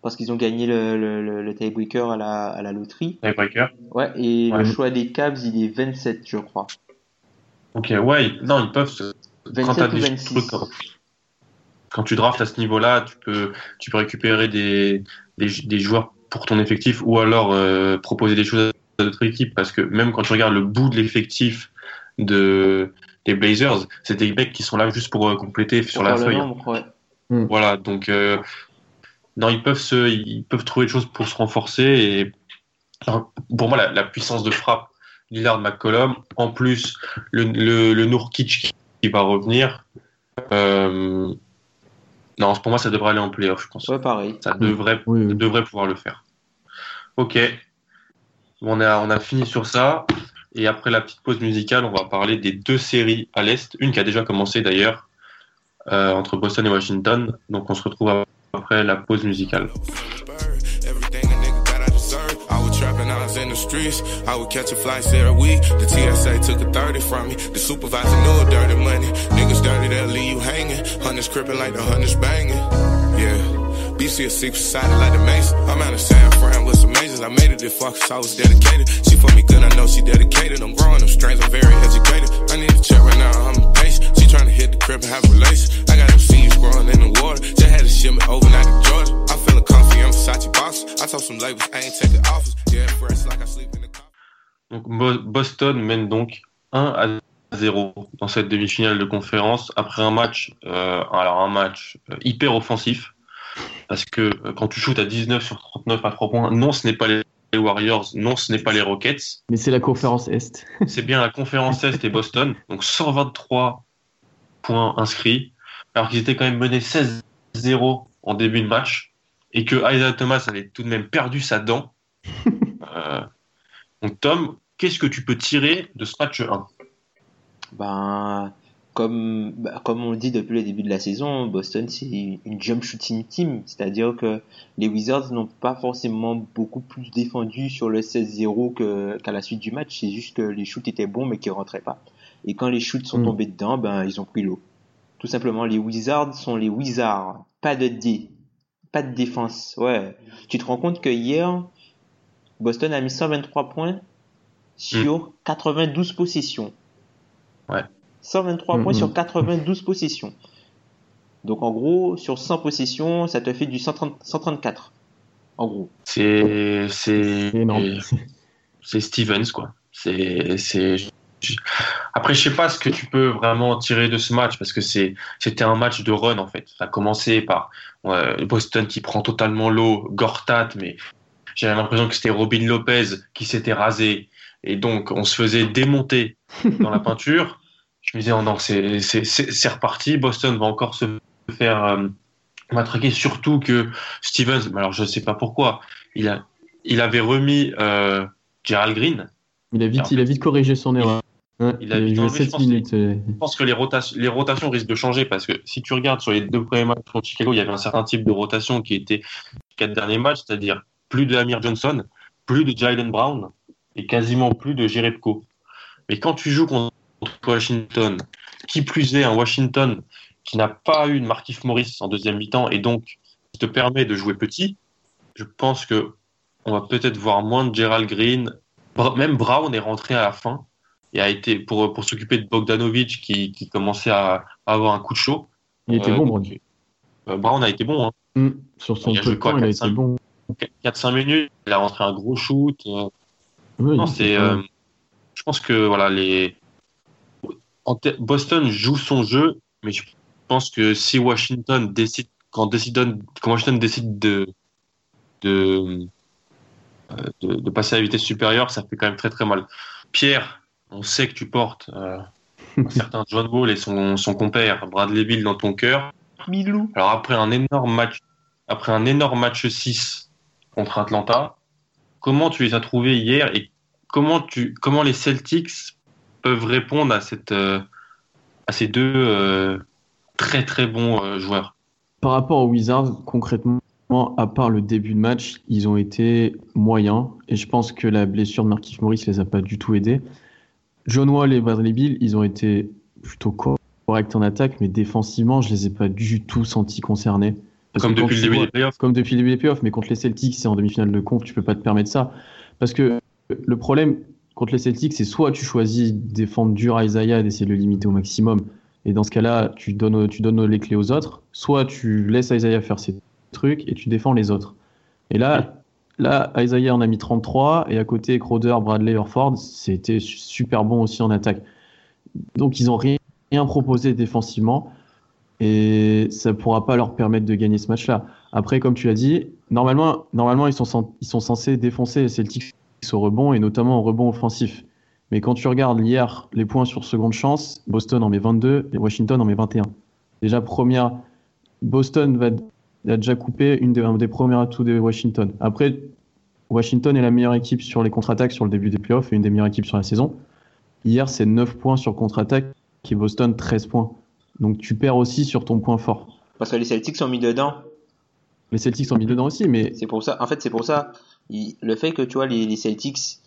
Parce qu'ils ont gagné le, le, tiebreaker à la, à la loterie. Tiebreaker. Ouais, et Ouais. le choix des Cavs, il est 27, je crois. Ok, ouais, non, ils peuvent. se- Quand t'as 27 ou des 26. trucs, quand, quand tu draftes à ce niveau-là, tu peux, tu peux récupérer des, des, des joueurs pour ton effectif ou alors euh, proposer des choses à d'autres équipes parce que même quand tu regardes le bout de l'effectif de des Blazers, c'est des mecs qui sont là juste pour euh, compléter sur la feuille. nombre, ouais. Voilà, donc euh, non, ils peuvent se, ils peuvent trouver des choses pour se renforcer et pour moi la, la puissance de frappe Lillard McCollum, en plus le le, le Nurkic qui, qui va revenir. Euh, non, pour moi ça devrait aller en playoff, je pense. Ouais, pareil. Ça devrait, Oui, oui. devrait pouvoir le faire. Ok, on a on a fini sur ça et après la petite pause musicale, on va parler des deux séries à l'est, une qui a déjà commencé d'ailleurs euh, entre Boston et Washington. Donc on se retrouve après la pause musicale. Trapping, I was in the streets. I would catch a flight every week. The TSA took a 30 from me. The supervisor knew a dirty money. Niggas dirty, they'll leave you hanging. Hunters crippin' like the hunters banging. Yeah. BC a secret society like the Mason. I'm out of San Fran with some I made it far cause I was dedicated. She for me good, I know she dedicated. I'm growing them I'm very educated. I need a check right now, I'm impatient. She tryna hit the crib and have. I got them seeds growing in the water. Just had to ship me overnight to Georgia. I'm feeling comfy, I'm Versace box. I told some labels I ain't offers. Yeah, fresh like I sleep in the car. Boston mène donc 1 à 0 dans cette demi-finale de conférence après un match, euh, alors un match euh, hyper offensif parce que euh, quand tu shootes à 19 sur 39 à 3 points, non ce n'est pas les les Warriors, non ce n'est pas les Rockets, Mais c'est la conférence Est. c'est bien la conférence Est et Boston, donc 123 points inscrits alors qu'ils étaient quand même menés 16-0 en début de match et que Isaiah Thomas avait tout de même perdu sa dent. Euh, donc Tom, qu'est-ce que tu peux tirer de ce match 1 Ben, comme, bah, comme on le dit depuis le début de la saison, Boston c'est une jump shooting team, c'est-à-dire que les Wizards n'ont pas forcément beaucoup plus défendu sur le 16-0 que, qu'à la suite du match, c'est juste que les shoots étaient bons mais qu'ils rentraient pas. Et quand les shoots sont Mm. tombés dedans, ben ils ont pris l'eau. Tout simplement, les Wizards sont les Wizards, pas de D, pas de défense. Ouais, tu te rends compte que hier, Boston a mis 123 points sur 92 possessions. Ouais. 123 Mm, points sur 92 possessions. Donc en gros, sur 100 possessions, ça te fait du 130 134. En gros. C'est c'est C'est énorme. c'est Stevens quoi. C'est après je sais pas ce que tu peux vraiment tirer de ce match parce que c'est c'était un match de run en fait. Ça a commencé par ouais, Boston qui prend totalement l'eau, Gortat mais j'avais l'impression que c'était Robin Lopez qui s'était rasé et donc on se faisait démonter dans la peinture. Je me disais oh non c'est c'est reparti. Boston va encore se faire euh, matraquer surtout que Stevens alors je sais pas pourquoi il a il avait remis euh, Gerald Green. Il a vite, il a vite corrigé son erreur. Ouais, il a il vite joué enlevé, je 7 pense, minutes. euh, Je pense que les, rotations, les rotations risquent de changer parce que si tu regardes sur les deux premiers matchs contre Chicago, il y avait un certain type de rotation qui était les quatre derniers matchs, c'est-à-dire plus de Amir Johnson, plus de Jalen Brown et quasiment plus de Jerebko. Mais quand tu joues contre Washington, qui plus est un Washington qui n'a pas eu de Markif Morris en deuxième mi-temps et donc qui te permet de jouer petit, je pense que on va peut-être voir moins de Gerald Green. Même Brown est rentré à la fin et a été pour, pour s'occuper de Bogdanovic qui, qui commençait à, à avoir un coup de chaud. Il était Euh, bon, Brown. euh, Brown a été bon, hein. Mm. Sur son il a quoi, il a 4-5 été bon. 4-5 minutes, il a rentré un gros shoot. euh, non, c'est, euh, je pense que voilà, les Boston joue son jeu, mais je pense que si Washington décide, quand, décide, quand Washington décide de de, euh, de de passer à la vitesse supérieure, ça fait quand même très très mal. Pierre, on sait que tu portes euh, un certain John Wall et son, son compère Bradley Bill dans ton cœur. Milou. Alors après un énorme match, après un énorme match 6 contre Atlanta, comment tu les as trouvés hier et comment tu, comment les Celtics peuvent répondre à cette, euh, à ces deux euh, très très bons euh, joueurs. Par rapport aux Wizards, concrètement, à part le début de match, ils ont été moyens. Et je pense que la blessure de Markif Morris les a pas du tout aidés. John Wall et Bradley Bill, ils ont été plutôt corrects en attaque, mais défensivement, je les ai pas du tout sentis concernés. Parce Comme depuis le début vois- des playoffs. comme depuis le début des playoffs, mais contre les Celtics, c'est en demi-finale de conf, tu peux pas te permettre ça. Parce que le problème contre les Celtics, c'est soit tu choisis défendre dur Isaiah et d'essayer de le limiter au maximum, et dans ce cas-là, tu donnes, tu donnes les clés aux autres, soit tu laisses Isaiah faire ses trucs et tu défends les autres. Et là, là Isaiah en a mis 33, et à côté, Crowder, Bradley, Orford, c'était su- super bon aussi en attaque. Donc ils ont rien, proposé défensivement et ça pourra pas leur permettre de gagner ce match-là. Après, comme tu l'as dit, normalement, normalement ils, sont, ils sont censés défoncer les Celtics au rebond et notamment au rebond offensif. Mais quand tu regardes hier les points sur seconde chance, Boston en met 22 et Washington en met 21. Déjà, première, Boston va, a déjà coupé une des, un des premiers atouts de Washington. Après, Washington est la meilleure équipe sur les contre-attaques sur le début des playoffs et une des meilleures équipes sur la saison. Hier, c'est 9 points sur contre-attaque et Boston 13 points. Donc tu perds aussi sur ton point fort. Parce que les Celtics sont mis dedans. Les Celtics sont mis dedans aussi, mais C'est pour ça. En fait, c'est pour ça. Il- le fait que tu vois les, les Celtics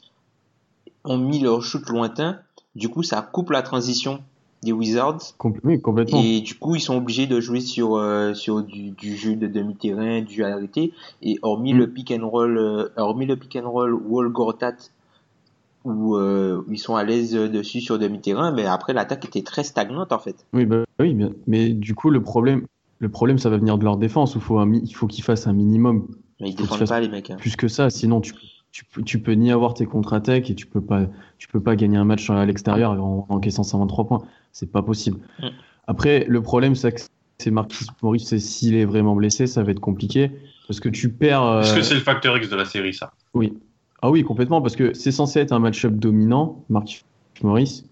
ont mis leur shoot lointain, du coup, ça coupe la transition des Wizards. oui, complètement. Et du coup, ils sont obligés de jouer sur euh, sur du, du jeu de demi-terrain, du jeu arrêté. Et hormis Mm. le pick and roll, euh, hormis le pick and roll Wall Gortat, où euh, ils sont à l'aise dessus sur demi-terrain, mais après l'attaque était très stagnante en fait. Oui, bah, oui, bien. mais du coup, le problème, le problème, ça va venir de leur défense. où faut un mi- il faut qu'ils fassent un minimum Mais ils défendent pas les mecs. hein. plus que ça. Sinon, tu, tu, peux- tu peux ni avoir tes contre-attaques et tu peux pas, tu peux pas gagner un match à l'extérieur en, en encaissant 123 points. C'est pas possible. Mm. Après, le problème, c'est que c'est Marquis Maurice, c'est s'il est vraiment blessé, ça va être compliqué parce que tu perds. euh, Est-ce que c'est le facteur X de la série, ça Oui. Ah oui, complètement, parce que c'est censé être un match-up dominant, Mark Morris.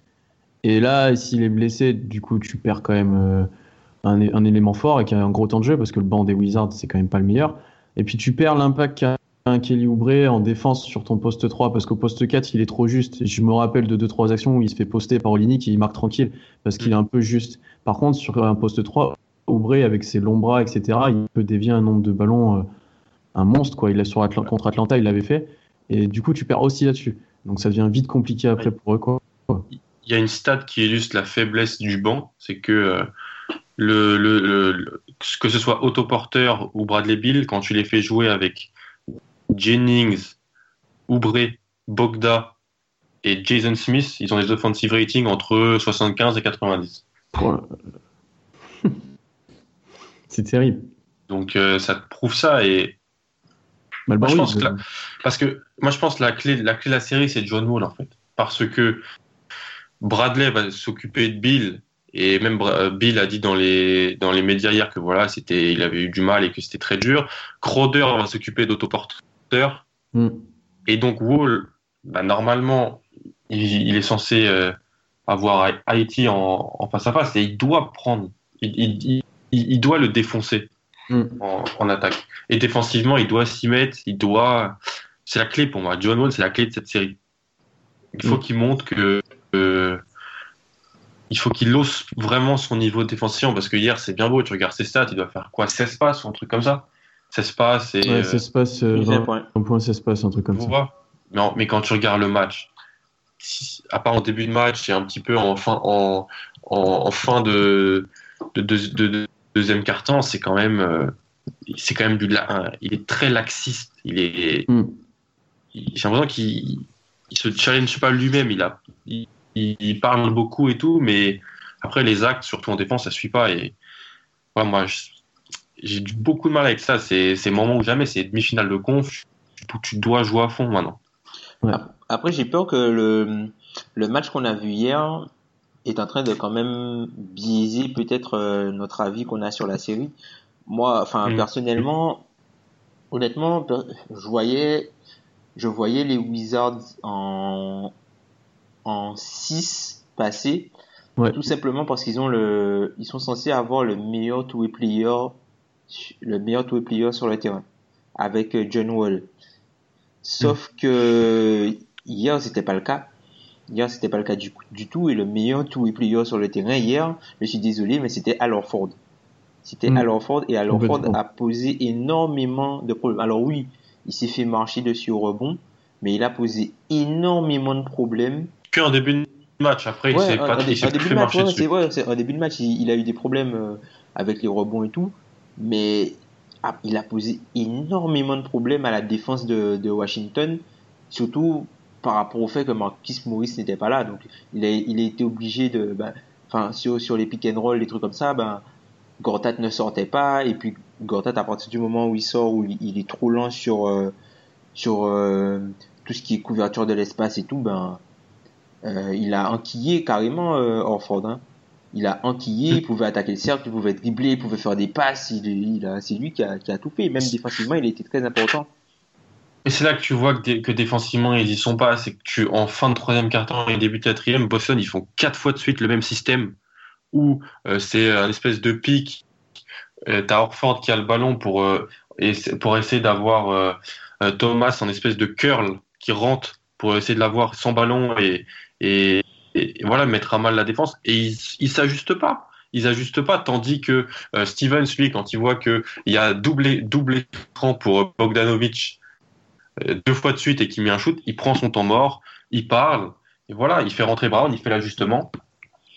Et là, s'il est blessé, du coup, tu perds quand même euh, un, un élément fort et qui a un gros temps de jeu, parce que le banc des Wizards, c'est quand même pas le meilleur. Et puis tu perds l'impact qu'a un Kelly Oubre en défense sur ton poste 3, parce qu'au poste 4, il est trop juste. Je me rappelle de 2-3 actions où il se fait poster par Olinik et il marque tranquille, parce qu'il est un peu juste. Par contre, sur un poste 3, Oubre, avec ses longs bras, etc., il peut dévier un nombre de ballons, euh, un monstre, quoi. Il l'a sur Atla- contre Atlanta, il l'avait fait. Et du coup, tu perds aussi là-dessus. Donc ça devient vite compliqué après pour eux, quoi. Il y a une stat qui illustre la faiblesse du banc, c'est que euh, le, le, que ce soit Otto Porter ou Bradley Bill, quand tu les fais jouer avec Jennings Oubre, Bogda et Jason Smith, ils ont des offensive ratings entre 75 et 90. C'est terrible. Donc euh, ça te prouve ça et Moi, je pense que la- parce que moi je pense que la clé la clé de la série c'est John Wall en fait parce que Bradley va s'occuper de Bill et même euh, Bill a dit dans les dans les médias hier que voilà c'était il avait eu du mal et que c'était très dur Crowder va s'occuper d'autoporteur Mm. et donc Wall bah, normalement il, il est censé euh, avoir Ha- Haïti en, en face à face et il doit prendre il, il, il- il doit le défoncer Mm. en, en attaque et défensivement, il doit s'y mettre, il doit. C'est la clé pour moi. John Wall, c'est la clé de cette série. Il faut Mm. qu'il montre que. euh, il faut qu'il ose vraiment son niveau de défense parce que hier, c'est bien beau. Tu regardes ses stats, il doit faire quoi 16 passes ou un truc comme ça? 16 passes et. Ouais, euh, ça se passe euh, Il fait un 20 point. points, ça se passe, un truc comme ça. vois mais, quand tu regardes le match, si- à part en début de match et un petit peu en fin, en, en, en fin de, de, de- de- de- deuxième quart-temps, c'est quand même. euh, c'est quand même du la- il est très laxiste il est Mm. j'ai l'impression qu'il il se challenge pas lui-même il a il, il- parle beaucoup et tout mais après les actes surtout en défense ça suit pas et moi j'ai beaucoup de mal avec ça c'est moment ou jamais c'est demi-finale de conf tu, tu dois jouer à fond maintenant Après, j'ai peur que le, le match qu'on a vu hier est en train de quand même biaiser peut-être euh, notre avis qu'on a sur la série. Moi, enfin, Mm. personnellement, honnêtement, je voyais, je voyais les Wizards en, en 6 passer. Ouais. Tout simplement parce qu'ils ont le, ils sont censés avoir le meilleur two-way player, le meilleur two-way player sur le terrain. Avec euh, John Wall. Sauf que hier, c'était pas le cas. Hier, c'était pas le cas du, du tout. Et le meilleur two-way player sur le terrain hier, je suis désolé, mais c'était Al Horford. C'était Mm. Al Horford et Al a posé énormément de problèmes. Alors oui, il s'est fait marcher dessus au rebond, mais il a posé énormément de problèmes. Que en début de match. Après il Ouais, s'est en- pas dé- il s'est début fait de match, marcher ouais, dessus. c'est vrai, c'est- en début de match, il, il a eu des problèmes euh, avec les rebonds et tout, mais ah, il a posé énormément de problèmes à la défense de, de Washington, surtout par rapport au fait que Marquis Morris n'était pas là, donc il a, il a été obligé de, ben, enfin sur, sur les pick and roll, les trucs comme ça, ben Gortat ne sortait pas, et puis Gortat à partir du moment où il sort, où il, il est trop lent sur euh, sur euh, tout ce qui est couverture de l'espace et tout, ben euh, il a enquillé carrément euh, Orford. Hein. Il a enquillé, il pouvait attaquer le cercle, il pouvait dribbler, il pouvait faire des passes. Il, c'est lui qui a, tout fait. Même défensivement, il était très important. Et c'est là que tu vois que, dé- que défensivement ils y sont pas. C'est que tu en fin de troisième quart-temps et début de quatrième, Boston ils font quatre fois de suite le même système où euh, c'est un espèce de pic. T'as Orford qui a le ballon pour et pour essayer d'avoir Thomas en espèce de curl qui rentre pour essayer de l'avoir sans ballon et, et, et voilà mettre à mal la défense et ils ils s'ajustent pas. Ils ajustent pas, tandis que euh, Stevens, lui, quand il voit que il y a double, double écran pour Bogdanovic euh, deux fois de suite et qu'il met un shoot, il prend son temps mort, il parle, et voilà, il fait rentrer Brown, il fait l'ajustement,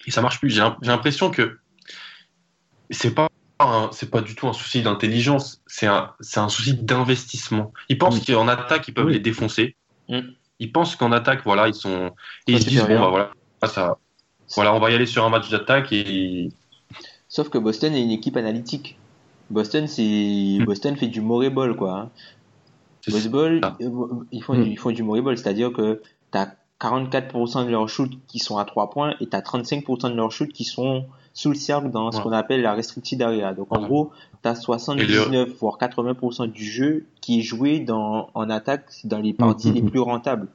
et ça marche plus. J'ai l'im- j'ai l'impression que c'est pas c'est pas du tout un souci d'intelligence, c'est un, un souci d'investissement. Ils pensent qu'en attaque, ils peuvent les défoncer. Mm. Ils pensent qu'en attaque, voilà, ils sont. Et ils se disent, bon, bah voilà, ça, voilà, on va y aller sur un match d'attaque et. Sauf que Boston est une équipe analytique. Boston, c'est Mm. Boston fait du Murray ball, quoi. Euh, ils font, du, ils font du Murray ball, c'est-à-dire que t'as 44% de leurs shoots qui sont à 3 points et t'as 35% de leurs shoots qui sont sous le cercle dans ce Ouais. qu'on appelle la restricted area. Donc en Ouais. gros, t'as 79 voire 80% du jeu qui est joué dans, en attaque dans les parties mm, les plus rentables.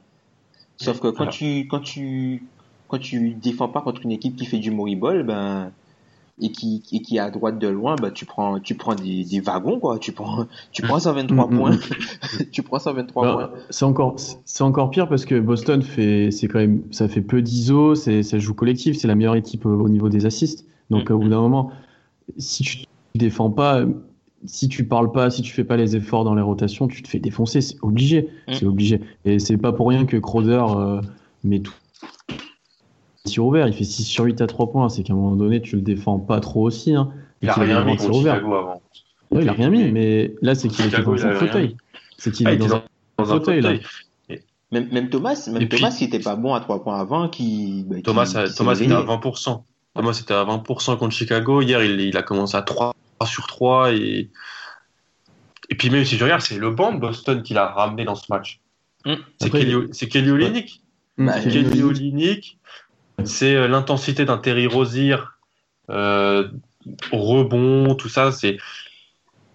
Sauf que quand tu, quand tu, quand tu défends pas contre une équipe qui fait du ball, ben, et qui, et qui est à droite de loin, bah, tu prends, tu prends des, des wagons, quoi. Tu prends, tu prends 123 Mm, mm, points. tu prends 123 Bah, points. c'est encore, c'est encore pire parce que Boston fait, c'est quand même, ça fait peu d'ISO, c'est, ça joue collectif, c'est la meilleure équipe au, au niveau des assists. Donc au bout d'un moment, si tu défends pas, si tu parles pas, si tu fais pas les efforts dans les rotations, tu te fais défoncer, c'est obligé, Mhm. c'est obligé. Et c'est pas pour rien que Crowder euh, met tout tir ouvert, il fait 6 sur 8 à 3 points, c'est qu'à un moment donné, tu le défends pas trop aussi. Hein, Il a rien mis tir contre ouvert. Chicago avant. Ouais, il a rien mis, mais là, c'est qu'il était dans un fauteuil. C'est qu'il Ah, est dans un fauteuil, là. Même, même Thomas, même puis- Thomas qui était pas bon à 3 points avant, qui. bah, qui- Thomas, qui Thomas était à 20%. Thomas était à 20% contre Chicago. Hier, il, il a commencé à 3 sur 3. Et, et puis même si je regarde, c'est le banc de Boston qui l'a ramené dans ce match. Mm. C'est Après, Kelly, Kelly Olynyk. Bah, C'est Kelly Kelly Olynyk. C'est euh, l'intensité d'un Terry Rozier euh, rebond, tout ça. C'est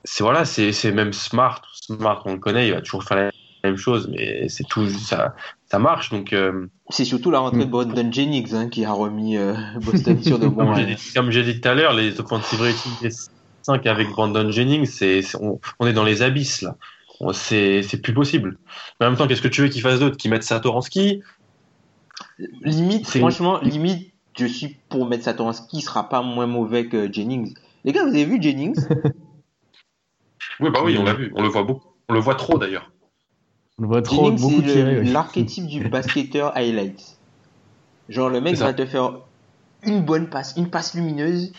c'est voilà, c'est c'est même Smart. Smart, on le connaît, il va toujours faire la même chose, mais c'est tout, ça, ça marche. Donc, euh, C'est surtout la rentrée de Brandon Jennings hein, qui a remis euh, Boston sur de bons. comme j'ai dit, comme j'ai dit tout à l'heure, les offensive rating des 5 avec Brandon Jennings, c'est c'est- on, on est dans les abysses là. C'est c'est plus possible. Mais en même temps, qu'est-ce que tu veux qu'ils fassent d'autre? Qu'ils mettent Satoransky Limite, franchement, limite, je suis pour mettre Satoransky, il sera pas moins mauvais que Jennings. Les gars, vous avez vu Jennings? Oui, bah oui, on l'a vu. On le voit beaucoup. On le voit trop d'ailleurs. On le voit trop, Jennings, beaucoup l'archétype du basketteur highlights. Genre, le mec va te faire une bonne passe, une passe lumineuse.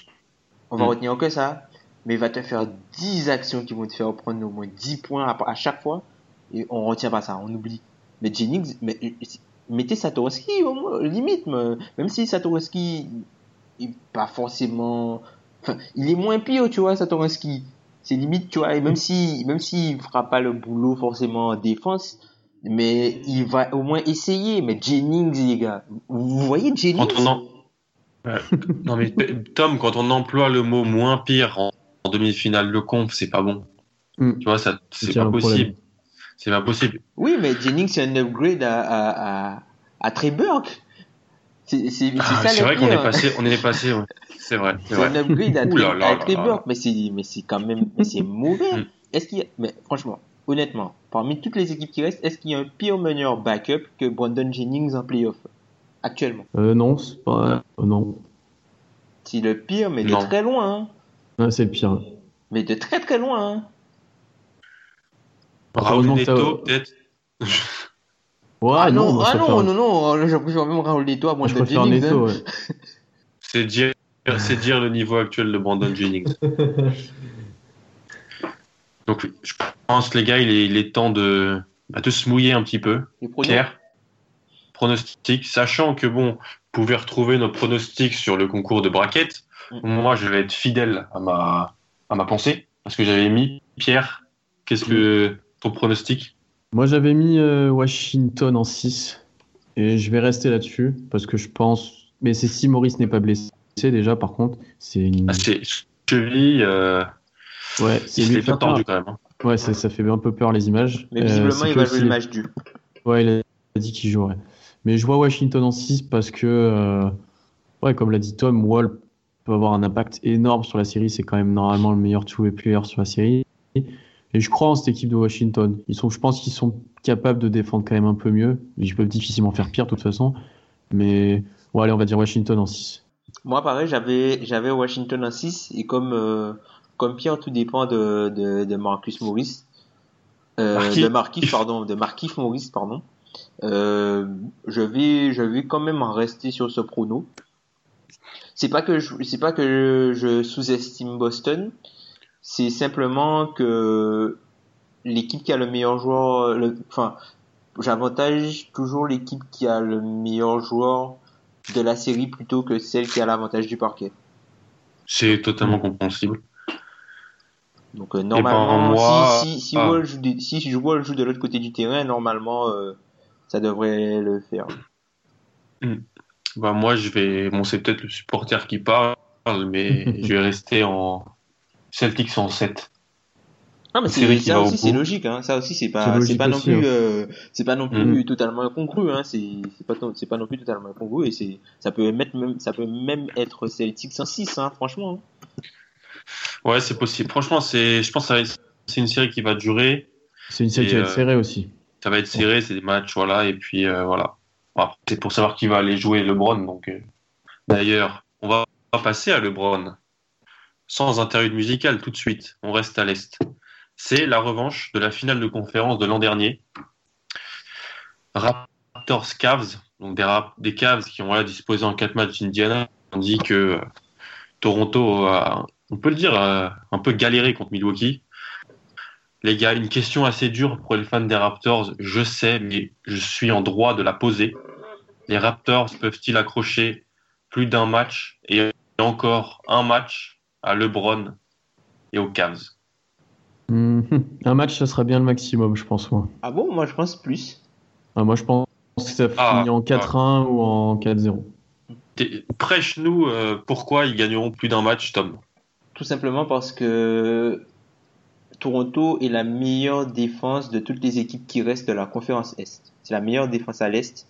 On va Mm. retenir que ça. Mais il va te faire 10 actions qui vont te faire prendre au moins 10 points à, à chaque fois. Et on retient pas ça, on oublie. Mais Jennings, mais, mettez Satoransky au moins, limite. me- Même si Satoransky est pas forcément. Enfin, il est moins pire, tu vois, Satoransky. C'est limite, tu vois, et même si, même s'il fera pas le boulot forcément en défense, mais il va au moins essayer. Mais Jennings, les gars, vous voyez Jennings? Quand on en... Non mais Tom, quand on emploie le mot moins pire en, en demi-finale de conf, c'est pas bon. Mm. Tu vois, ça, c'est pas possible. problème. C'est pas possible. Oui, mais Jennings, c'est un upgrade à, à, à, à Trey Burke. C'est Ah, ça c'est le vrai qu'on est passé, on est passé. Ouais. C'est vrai. C'est C'est un upgrade à Trey, là là à là Trey là. Burke, mais c'est, mais c'est quand même, mais c'est mauvais. Mm. Est-ce qu'il y a, mais franchement, honnêtement, parmi toutes les équipes qui restent, est-ce qu'il y a un pire meneur backup que Brandon Jennings en playoff? Actuellement? Euh, non, c'est pas. euh, non. C'est le pire, mais de très loin, hein. Non, c'est le pire. Mais de très très loin, hein. Raoul Neto, peut-être. Ouais, ah non, moi, ah non, non, non, je préfère même Raoul Neto à moi, je Brandon préfère Jennings. Neto, hein. ouais. C'est dire, c'est dire le niveau actuel de Brandon Jennings. Donc, oui, je pense, les gars, il est, il est temps de, bah, de se mouiller un petit peu. Pierre, pronostic, sachant que bon, vous pouvez retrouver nos pronostics sur le concours de braquettes. Mm. Moi, je vais être fidèle à ma, à ma pensée, parce que j'avais mis Pierre. Qu'est-ce que ton pronostic Moi, j'avais mis euh, Washington en 6. Et je vais rester là-dessus. Parce que je pense. Mais c'est si Maurice n'est pas blessé, déjà, par contre. C'est une. ah, C'est cheville, euh, Ouais, c'est il lui bien tordu quand même. hein. Ouais, ça, ça fait un peu peur les images. Mais Euh, visiblement, il va jouer aussi- le match du. Ouais, il a dit qu'il jouerait. Mais je vois Washington en 6 parce que, euh, ouais, comme l'a dit Tom, Wall peut avoir un impact énorme sur la série. C'est quand même normalement le meilleur two-way player sur la série. Et je crois en cette équipe de Washington. Ils sont, je pense qu'ils sont capables de défendre quand même un peu mieux. Ils peuvent difficilement faire pire de toute façon. Mais, ouais, allez, on va dire Washington en 6. Moi, pareil, j'avais, j'avais Washington en 6 et comme, euh, comme Pierre, tout dépend de, de, de Marcus Morris. Euh, Marquis. de Marquis, pardon, de Marquis Morris, pardon. Euh, je vais, je vais quand même en rester sur ce prono. C'est pas que je, c'est pas que je, je sous-estime Boston. C'est simplement que l'équipe qui a le meilleur joueur, le, enfin, j'avantage toujours l'équipe qui a le meilleur joueur de la série plutôt que celle qui a l'avantage du parquet. C'est totalement compréhensible. Donc euh, normalement, moi- si, si, si, ah. Wall joue, des- si Wall joue de l'autre côté du terrain, normalement, euh, ça devrait le faire. Bah, moi, je vais. Bon, c'est peut-être le supporter qui parle, mais je vais rester en Celtics en 7. Ah, mais c'est, ça va au aussi, c'est logique, hein. Ça aussi, c'est pas, c'est pas non plus, ouais. euh, c'est pas non plus Mhm. totalement incongru, hein. C'est, c'est pas, c'est pas non plus totalement incongru et c'est, ça peut mettre même, ça peut même être Celtics en 6, hein, franchement. Ouais, c'est possible. Franchement, c'est. Je pense que c'est une série qui va durer. C'est une série Et, qui va être euh, serrée aussi. Ça va être serré, c'est des matchs, voilà. Et puis euh, voilà. C'est pour savoir qui va aller jouer LeBron. Donc, euh, d'ailleurs, on va passer à LeBron sans interlude musical tout de suite. On reste à l'est. C'est la revanche de la finale de conférence de l'an dernier. Raptors Cavs, donc des, Cavs qui ont voilà, disposé en quatre matchs d'Indiana. On dit que euh, Toronto on peut le dire, a un peu galéré contre Milwaukee. Les gars, une question assez dure pour les fans des Raptors, je sais, mais je suis en droit de la poser. Les Raptors peuvent-ils accrocher plus d'un match et encore un match à LeBron et aux Cavs Mhm. Un match, ça serait bien le maximum, je pense. Moi, Ah bon, moi je pense plus. Ah, moi je pense que ça Ah, finit en 4-1 ou en 4-0. T'es- Prêche-nous euh, pourquoi ils gagneront plus d'un match, Tom? Tout simplement parce que Toronto est la meilleure défense de toutes les équipes qui restent de la conférence Est. C'est la meilleure défense à l'Est.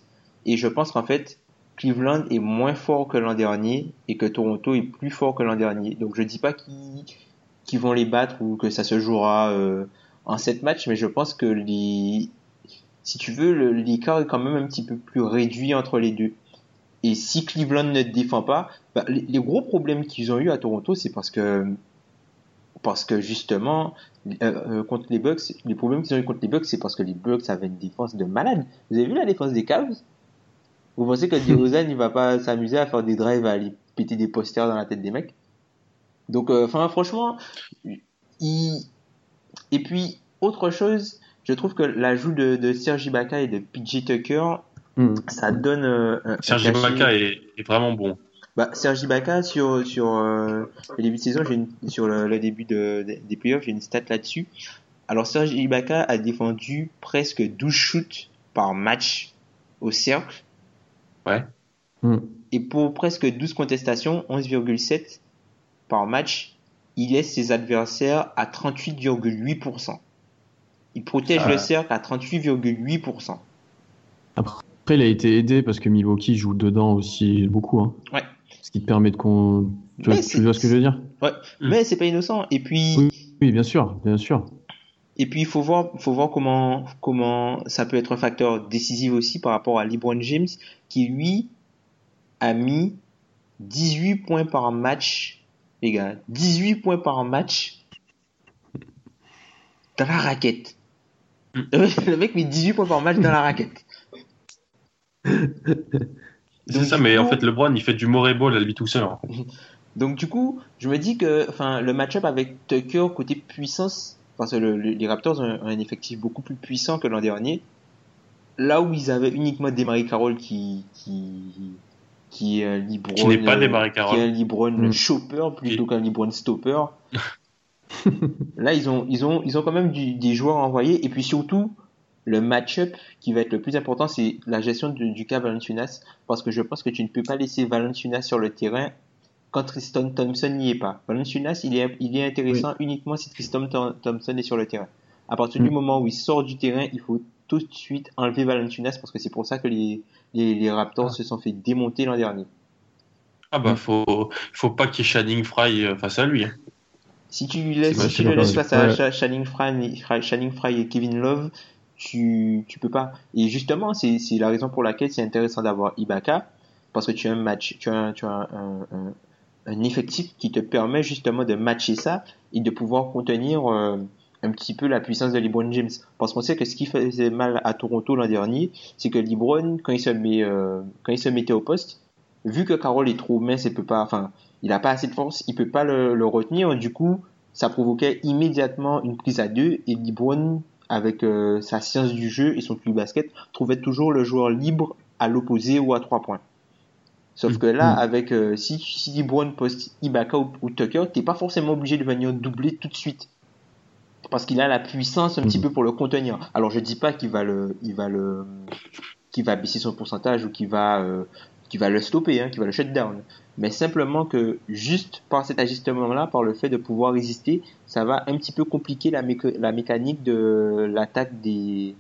Et je pense qu'en fait, Cleveland est moins fort que l'an dernier et que Toronto est plus fort que l'an dernier. Donc je dis pas qu'ils vont les battre ou que ça se jouera euh, en sept matchs, mais je pense que les, si tu veux, l'écart est quand même un petit peu plus réduit entre les deux. Et si Cleveland ne défend pas, bah, les, les gros problèmes qu'ils ont eu à Toronto, c'est parce que parce que justement euh, euh, contre les Bucks, les problèmes qu'ils ont eu contre les Bucks, c'est parce que les Bucks avaient une défense de malade. Vous avez vu la défense des Cavs? Vous pensez que DeRozan il va pas s'amuser à faire des drives à aller péter des posters dans la tête des mecs? Donc, euh, enfin, franchement, il... et puis autre chose, je trouve que l'ajout de, de Serge Ibaka et de PJ Tucker, Mhm. ça donne euh, Serge Ibaka est, est vraiment bon. bah, Serge Ibaka sur sur euh, le début de saison, j'ai une, sur le, le début de, de- des playoffs, j'ai une stat là-dessus. Alors Serge Ibaka a défendu presque 12 shoots par match au cercle Mhm. et pour presque 12 contestations, 11,7 par match, il laisse ses adversaires à 38,8%. Il protège Ah. le cercle à 38,8%. Après, il a été aidé parce que Milwaukee joue dedans aussi beaucoup. Hein. Ouais. Ce qui te permet de con. Tu, vois, tu ce que je veux dire? Ouais, Mm. mais c'est pas innocent. Et puis Oui. Oui, bien sûr, bien sûr. Et puis il faut voir, faut voir comment comment ça peut être un facteur décisif aussi par rapport à LeBron James qui lui a mis 18 points par match, les gars, 18 points par match dans la raquette. Mm. Le mec- met 18 points par match dans la raquette. C'est ça, mais en fait, LeBron, il fait du mauvais ball à lui tout seul. hein. Donc du coup, je me dis que le match-up avec Tucker côté puissance, parce que le- le- les Raptors ont un, effectif beaucoup plus puissant que l'an dernier. Là où ils avaient uniquement Desmarie Carroll qui qui qui est un LeBron Qui n'est pas euh, Desmarie Carroll. qui est un LeBron Mm. chopper plutôt qu'un LeBron stopper. Là, ils ont ils ont ils ont quand même du- des joueurs à envoyer et puis surtout le match-up qui va être le plus important, c'est la gestion du, du cas Valanciunas parce que je pense que tu ne peux pas laisser Valanciunas sur le terrain quand Tristan Thompson n'y est pas. Valanciunas, il est, il est intéressant uniquement si Tristan Thom- Thompson est sur le terrain. À partir du Mm. moment où il sort du terrain, il faut tout de suite enlever Valanciunas parce que c'est pour ça que les, les, les Raptors se sont fait démonter l'an dernier. Ah bah, faut, faut pas qu'il y ait Shining Fry euh, face à lui. hein. Si tu lui laisses, si tu le laisses face à Ouais. Sha- Channing Fry, Channing Fry et Kevin Love, tu, tu peux pas. Et justement, c'est, la raison pour laquelle c'est intéressant d'avoir Ibaka, parce que tu as un match, tu as, tu as un, un, un effectif qui te permet justement de matcher ça et de pouvoir contenir euh, un petit peu la puissance de LeBron James. Parce qu'on sait que ce qui faisait mal à Toronto l'an dernier, c'est que LeBron, quand il se met, euh, quand il se mettait au poste, vu que Carroll est trop mince, il peut pas, enfin, il a pas assez de force, il peut pas le, retenir. Du coup, ça provoquait immédiatement une prise à deux et LeBron, avec euh, sa science du jeu et son QI basket, trouvait toujours le joueur libre à l'opposé ou à trois points. Sauf que là, Mm. avec euh, si, si LeBron poste Ibaka ou, ou Tucker, t'es pas forcément obligé de venir doubler tout de suite. Parce qu'il a la puissance un petit Mhm. peu pour le contenir. Alors je dis pas qu'il va le, il va le, qu'il va baisser son pourcentage ou qu'il va, euh, qu'il va le stopper, hein, qu'il va le shut down. Mais simplement que juste par cet ajustement-là, par le fait de pouvoir résister, ça va un petit peu compliquer la, méca- la mécanique de l'attaque des,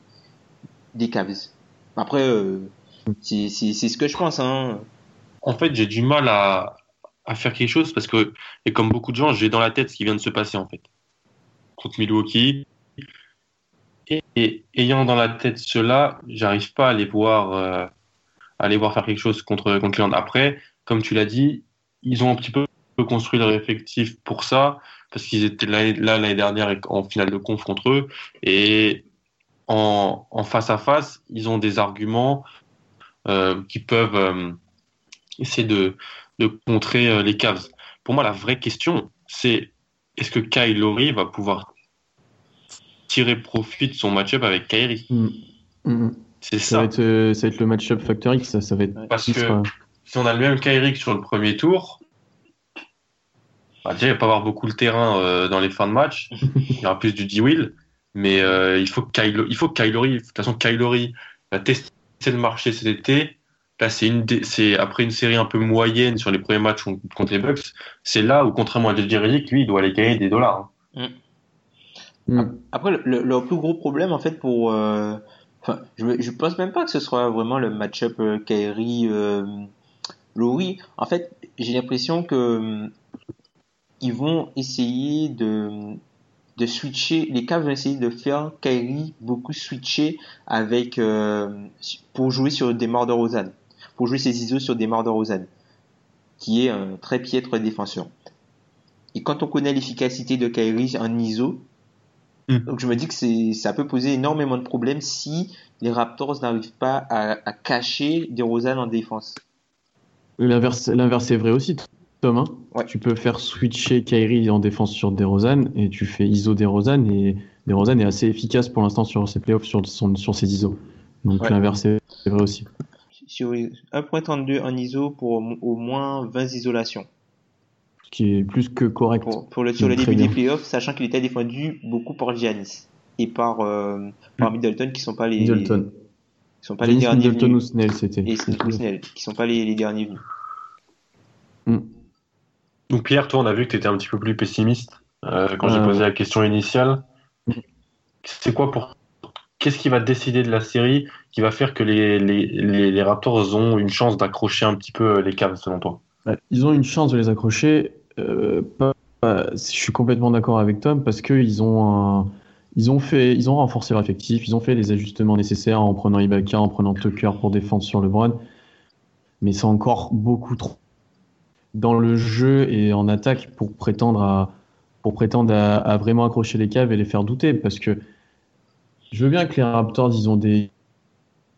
des Cavs. Après, euh, c'est c'est- c'est ce que je pense. Hein. En fait, j'ai du mal à, à faire quelque chose parce que, et comme beaucoup de gens, j'ai dans la tête ce qui vient de se passer en fait. Contre Milwaukee. Et, ayant dans la tête cela, j'arrive pas à les voir, euh, à les voir faire quelque chose contre, contre Cleveland. Après, comme tu l'as dit, ils ont un petit peu construit leur effectif pour ça, parce qu'ils étaient là là l'année dernière en finale de conf contre eux. Et en, en face à face, ils ont des arguments euh, qui peuvent euh, essayer de, de contrer euh, les Cavs. Pour moi, la vraie question, c'est est-ce que Kyle Lowry va pouvoir tirer profit de son match-up avec Kyrie. Mm. Mm, mm. C'est Ça, va ça. être, euh, ça va être le match-up Factor X, ça, ça va être. Parce que sera- si on a le même Kyrie que sur le premier tour, bah, déjà, il va pas avoir beaucoup le terrain euh, dans les fins de match. Il y aura plus du D-Will. Mais euh, il faut que Kyle, il faut que Kylori, de toute façon, Kylori va tester le marché cet été. Là, c'est une, des- c'est après une série un peu moyenne sur les premiers matchs contre les Bucks. C'est là où, contrairement à JJ Redick, lui, il doit aller gagner des dollars. hein. Mm. Après, le, plus gros problème, en fait, pour. euh, Enfin, je, je pense même pas que ce soit vraiment le match-up euh, Kyrie euh. En fait, j'ai l'impression que euh, ils vont essayer de de switcher. Les Cavs vont essayer de faire Kyrie beaucoup switcher avec euh, pour jouer sur Demar Derozan, pour jouer ses ISO sur Demar Derozan, qui est un très piètre défenseur. Et quand on connaît l'efficacité de Kyrie en ISO, Mm. donc je me dis que ça peut poser énormément de problèmes si les Raptors n'arrivent pas à, à cacher DeRozan en défense. L'inverse est vrai aussi, hein. Ouais. Tu peux faire switcher Kyrie en défense sur DeRozan et tu fais ISO DeRozan et DeRozan est assez efficace pour l'instant sur ses playoffs sur, son, sur ses ISO. Donc Ouais. l'inverse est vrai aussi. Sur 1.32 en ISO pour au moins 20 isolations. Ce qui est plus que correct. Pour, pour le, sur le début des playoffs, sachant qu'il était défendu beaucoup par Giannis et par, euh, par Middleton qui sont pas les, Middleton. qui sont pas les derniers Middleton ou venus. Snell, c'était. Et Snell, qui sont pas les, les derniers venus. Donc Pierre, toi, on a vu que tu étais un petit peu plus pessimiste euh, quand j'ai Euh, posé la question initiale. C'est quoi pour Qu'est-ce qui va décider de la série qui va faire que les, Raptors ont une chance d'accrocher un petit peu les Cavs selon toi? Ils ont une chance de les accrocher. euh, je suis complètement d'accord avec Tom parce qu'ils ont ont ont renforcé leur effectif, ils ont fait les ajustements nécessaires en prenant Ibaka, en prenant Tucker pour défendre sur LeBron. Mais c'est encore beaucoup trop dans le jeu et en attaque pour prétendre à, pour prétendre à vraiment accrocher les caves et les faire douter parce que je veux bien que les Raptors ils ont des,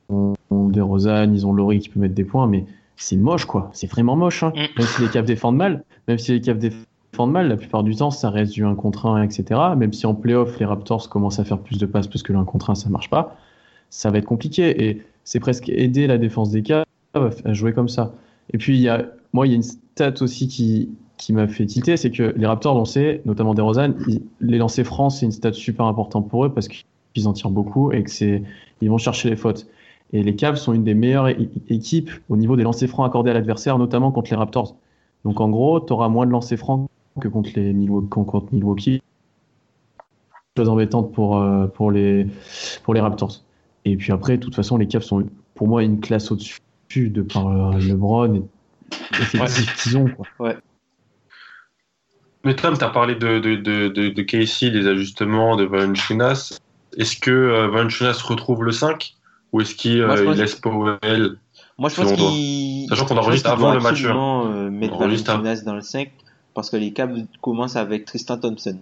ont des Rosanne, ils ont Laurie qui peut mettre des points, mais c'est moche quoi. C'est vraiment moche. Hein. Mm. Même si les Cavs défendent mal, même si les Cavs défendent mal, la plupart du temps ça reste du 1 contre 1, etc. Même si en playoff les Raptors commencent à faire plus de passes parce que le 1 contre 1 ça marche pas, ça va être compliqué et c'est presque aider la défense des Cavs à jouer comme ça. Et puis il y a, moi il y a une stat aussi qui qui m'a fait titer, c'est que les Raptors lançaient, notamment des Rosanne, les lancers francs c'est une stat super importante pour eux parce qu'ils en tirent beaucoup et que c'est ils vont chercher les fautes. Et les Cavs sont une des meilleures équipes au niveau des lancers francs accordés à l'adversaire, notamment contre les Raptors. Donc en gros, tu auras moins de lancers francs que contre les Milwaukee. Contre Milwaukee. Chose embêtante pour, euh, pour, les, pour les Raptors. Et puis après, de toute façon, les Cavs sont pour moi une classe au-dessus de par euh, LeBron et l'effectif qu'ils ont. Quoi. Mais Tom, tu as parlé de, de, de, de, de Casey, des ajustements de Valanciunas. Est-ce que euh, Valanciunas retrouve le 5 ou est-ce qu'il euh, pense- laisse Powell Moi, je pense qu'il. Sachant qu'on je pense enregistre avant le match, euh, mettre Valanciunas dans le 5 parce que les Cavs commencent avec Tristan Thompson.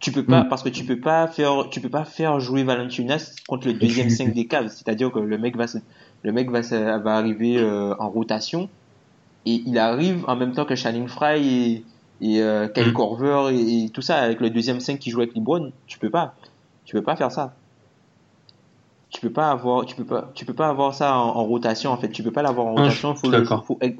Tu peux pas, Mm. parce que tu peux pas faire, tu peux pas faire jouer Valanciunas contre le deuxième tu- 5 des Cavs. C'est-à-dire que le mec va se, le mec va, se- va arriver euh, en rotation et il arrive en même temps que Channing Fry et, et euh, Kyle Mm. Korver et, et tout ça avec le deuxième 5 qui joue avec LeBron. Tu peux pas, tu peux pas faire ça. Tu peux pas avoir, tu peux pas, tu peux pas avoir ça en, en rotation en fait. Tu peux pas l'avoir en Ah, rotation. Faut, le, faut,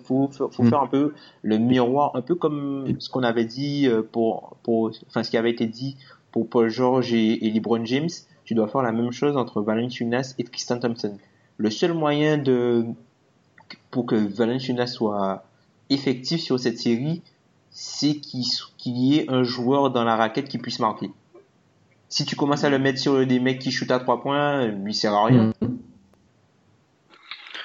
faut, faut, faut Mm. faire un peu le miroir, un peu comme ce qu'on avait dit euh, pour, pour, enfin ce qui avait été dit pour Paul George et, et LeBron James. Tu dois faire la même chose entre Valanciunas et Tristan Thompson. Le seul moyen de pour que Valanciunas soit effectif sur cette série, c'est qu'il qu'il y ait un joueur dans la raquette qui puisse marquer. Si tu commences à le mettre sur des mecs qui shootent à trois points, lui sert à rien. Mm.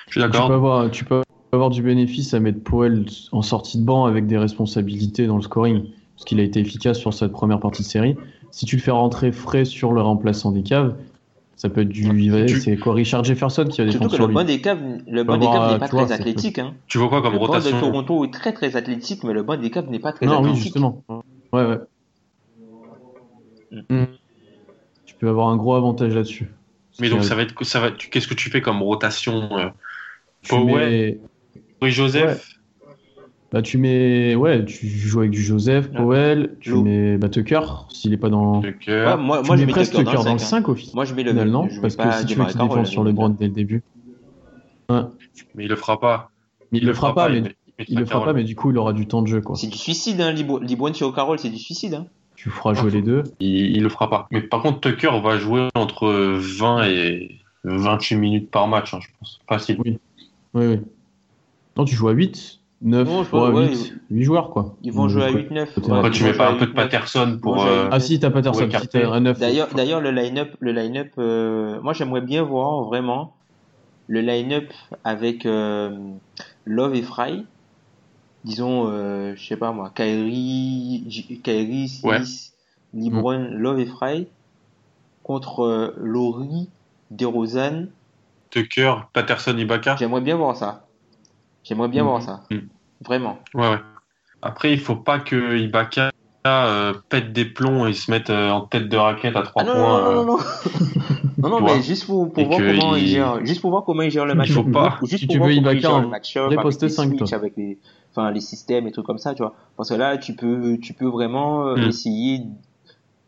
Je suis Tu peux, d'accord. avoir, tu peux avoir du bénéfice à mettre Powell en sortie de banc avec des responsabilités dans le scoring, parce qu'il a été efficace sur cette première partie de série. Si tu le fais rentrer frais sur le remplaçant des caves, ça peut être du. Tu- C'est quoi Richard Jefferson qui va Surtout défendre que sur le banc des Cavs, le banc des Cavs n'est pas vois, très athlétique. Hein. Tu vois quoi comme Le banc de rotation Toronto est très très athlétique, mais le banc des Cavs n'est pas très Non, oui, athlétique. justement. Ouais, ouais. Mm. Tu avoir un gros avantage là-dessus. Mais donc ça va être ça va. tu- Qu'est-ce que tu fais comme rotation euh, Powell, mets- Joseph Bah, tu mets. Ouais, tu joues avec du Joseph, Ah. Powell, tu mets bah, Tucker, s'il est pas dans. Tucker. Ouais, moi, Tu moi mets j'ai mis presque Tucker dans le hein. 5 au final, Moi, je mets le non je mets Parce que si tu veux qu'il défende sur LeBron pas. dès le début. Ouais. Mais il le fera pas. Mais il le fera pas, mais il le fera pas, mais du coup, il aura du temps de jeu, quoi. C'est du suicide, hein, sur Carroll, c'est du suicide. Hein. Tu feras jouer les deux. Il, il le fera pas. Mais par contre, Tucker va jouer entre 20 et 28 minutes par match, hein, je pense. Facile. Oui. Oui, oui. Non, tu joues à 8, 9, Non, je ouais, vois, ouais, 8, 8 joueurs, quoi. Ils vont jouer à Ouais. 8-9. Côté ouais, Après, tu mets pas un peu de 8-9. Patterson pour. Euh, Ah si, t'as Patterson, si t'as un 9. D'ailleurs, d'ailleurs, le line-up, le line-up, euh, moi j'aimerais bien voir vraiment le line-up avec euh, Love et Fry. Disons, euh, je sais pas moi, Kyrie, J- Kyrie, Smith, Ouais. LeBron, Love et Fry contre euh, Laurie, DeRozan. Tucker, Patterson, Ibaka. J'aimerais bien voir ça. J'aimerais bien Mhm. voir ça. Mhm. Vraiment. Ouais, ouais. Après, il faut pas que Ibaka euh, pète des plombs et se mette euh, en tête de raquette à 3 Ah non, points. non, non, euh, non, non. non, mais juste pour, pour voir comment il... il- gère, juste pour voir comment il gère le match. faut pas. Juste Si pour tu voir veux comment il gère le match vrai poste les 5, switches, toi. avec les, enfin, les systèmes et trucs comme ça, tu vois. Parce que là, tu peux, tu peux vraiment euh, Mm. essayer,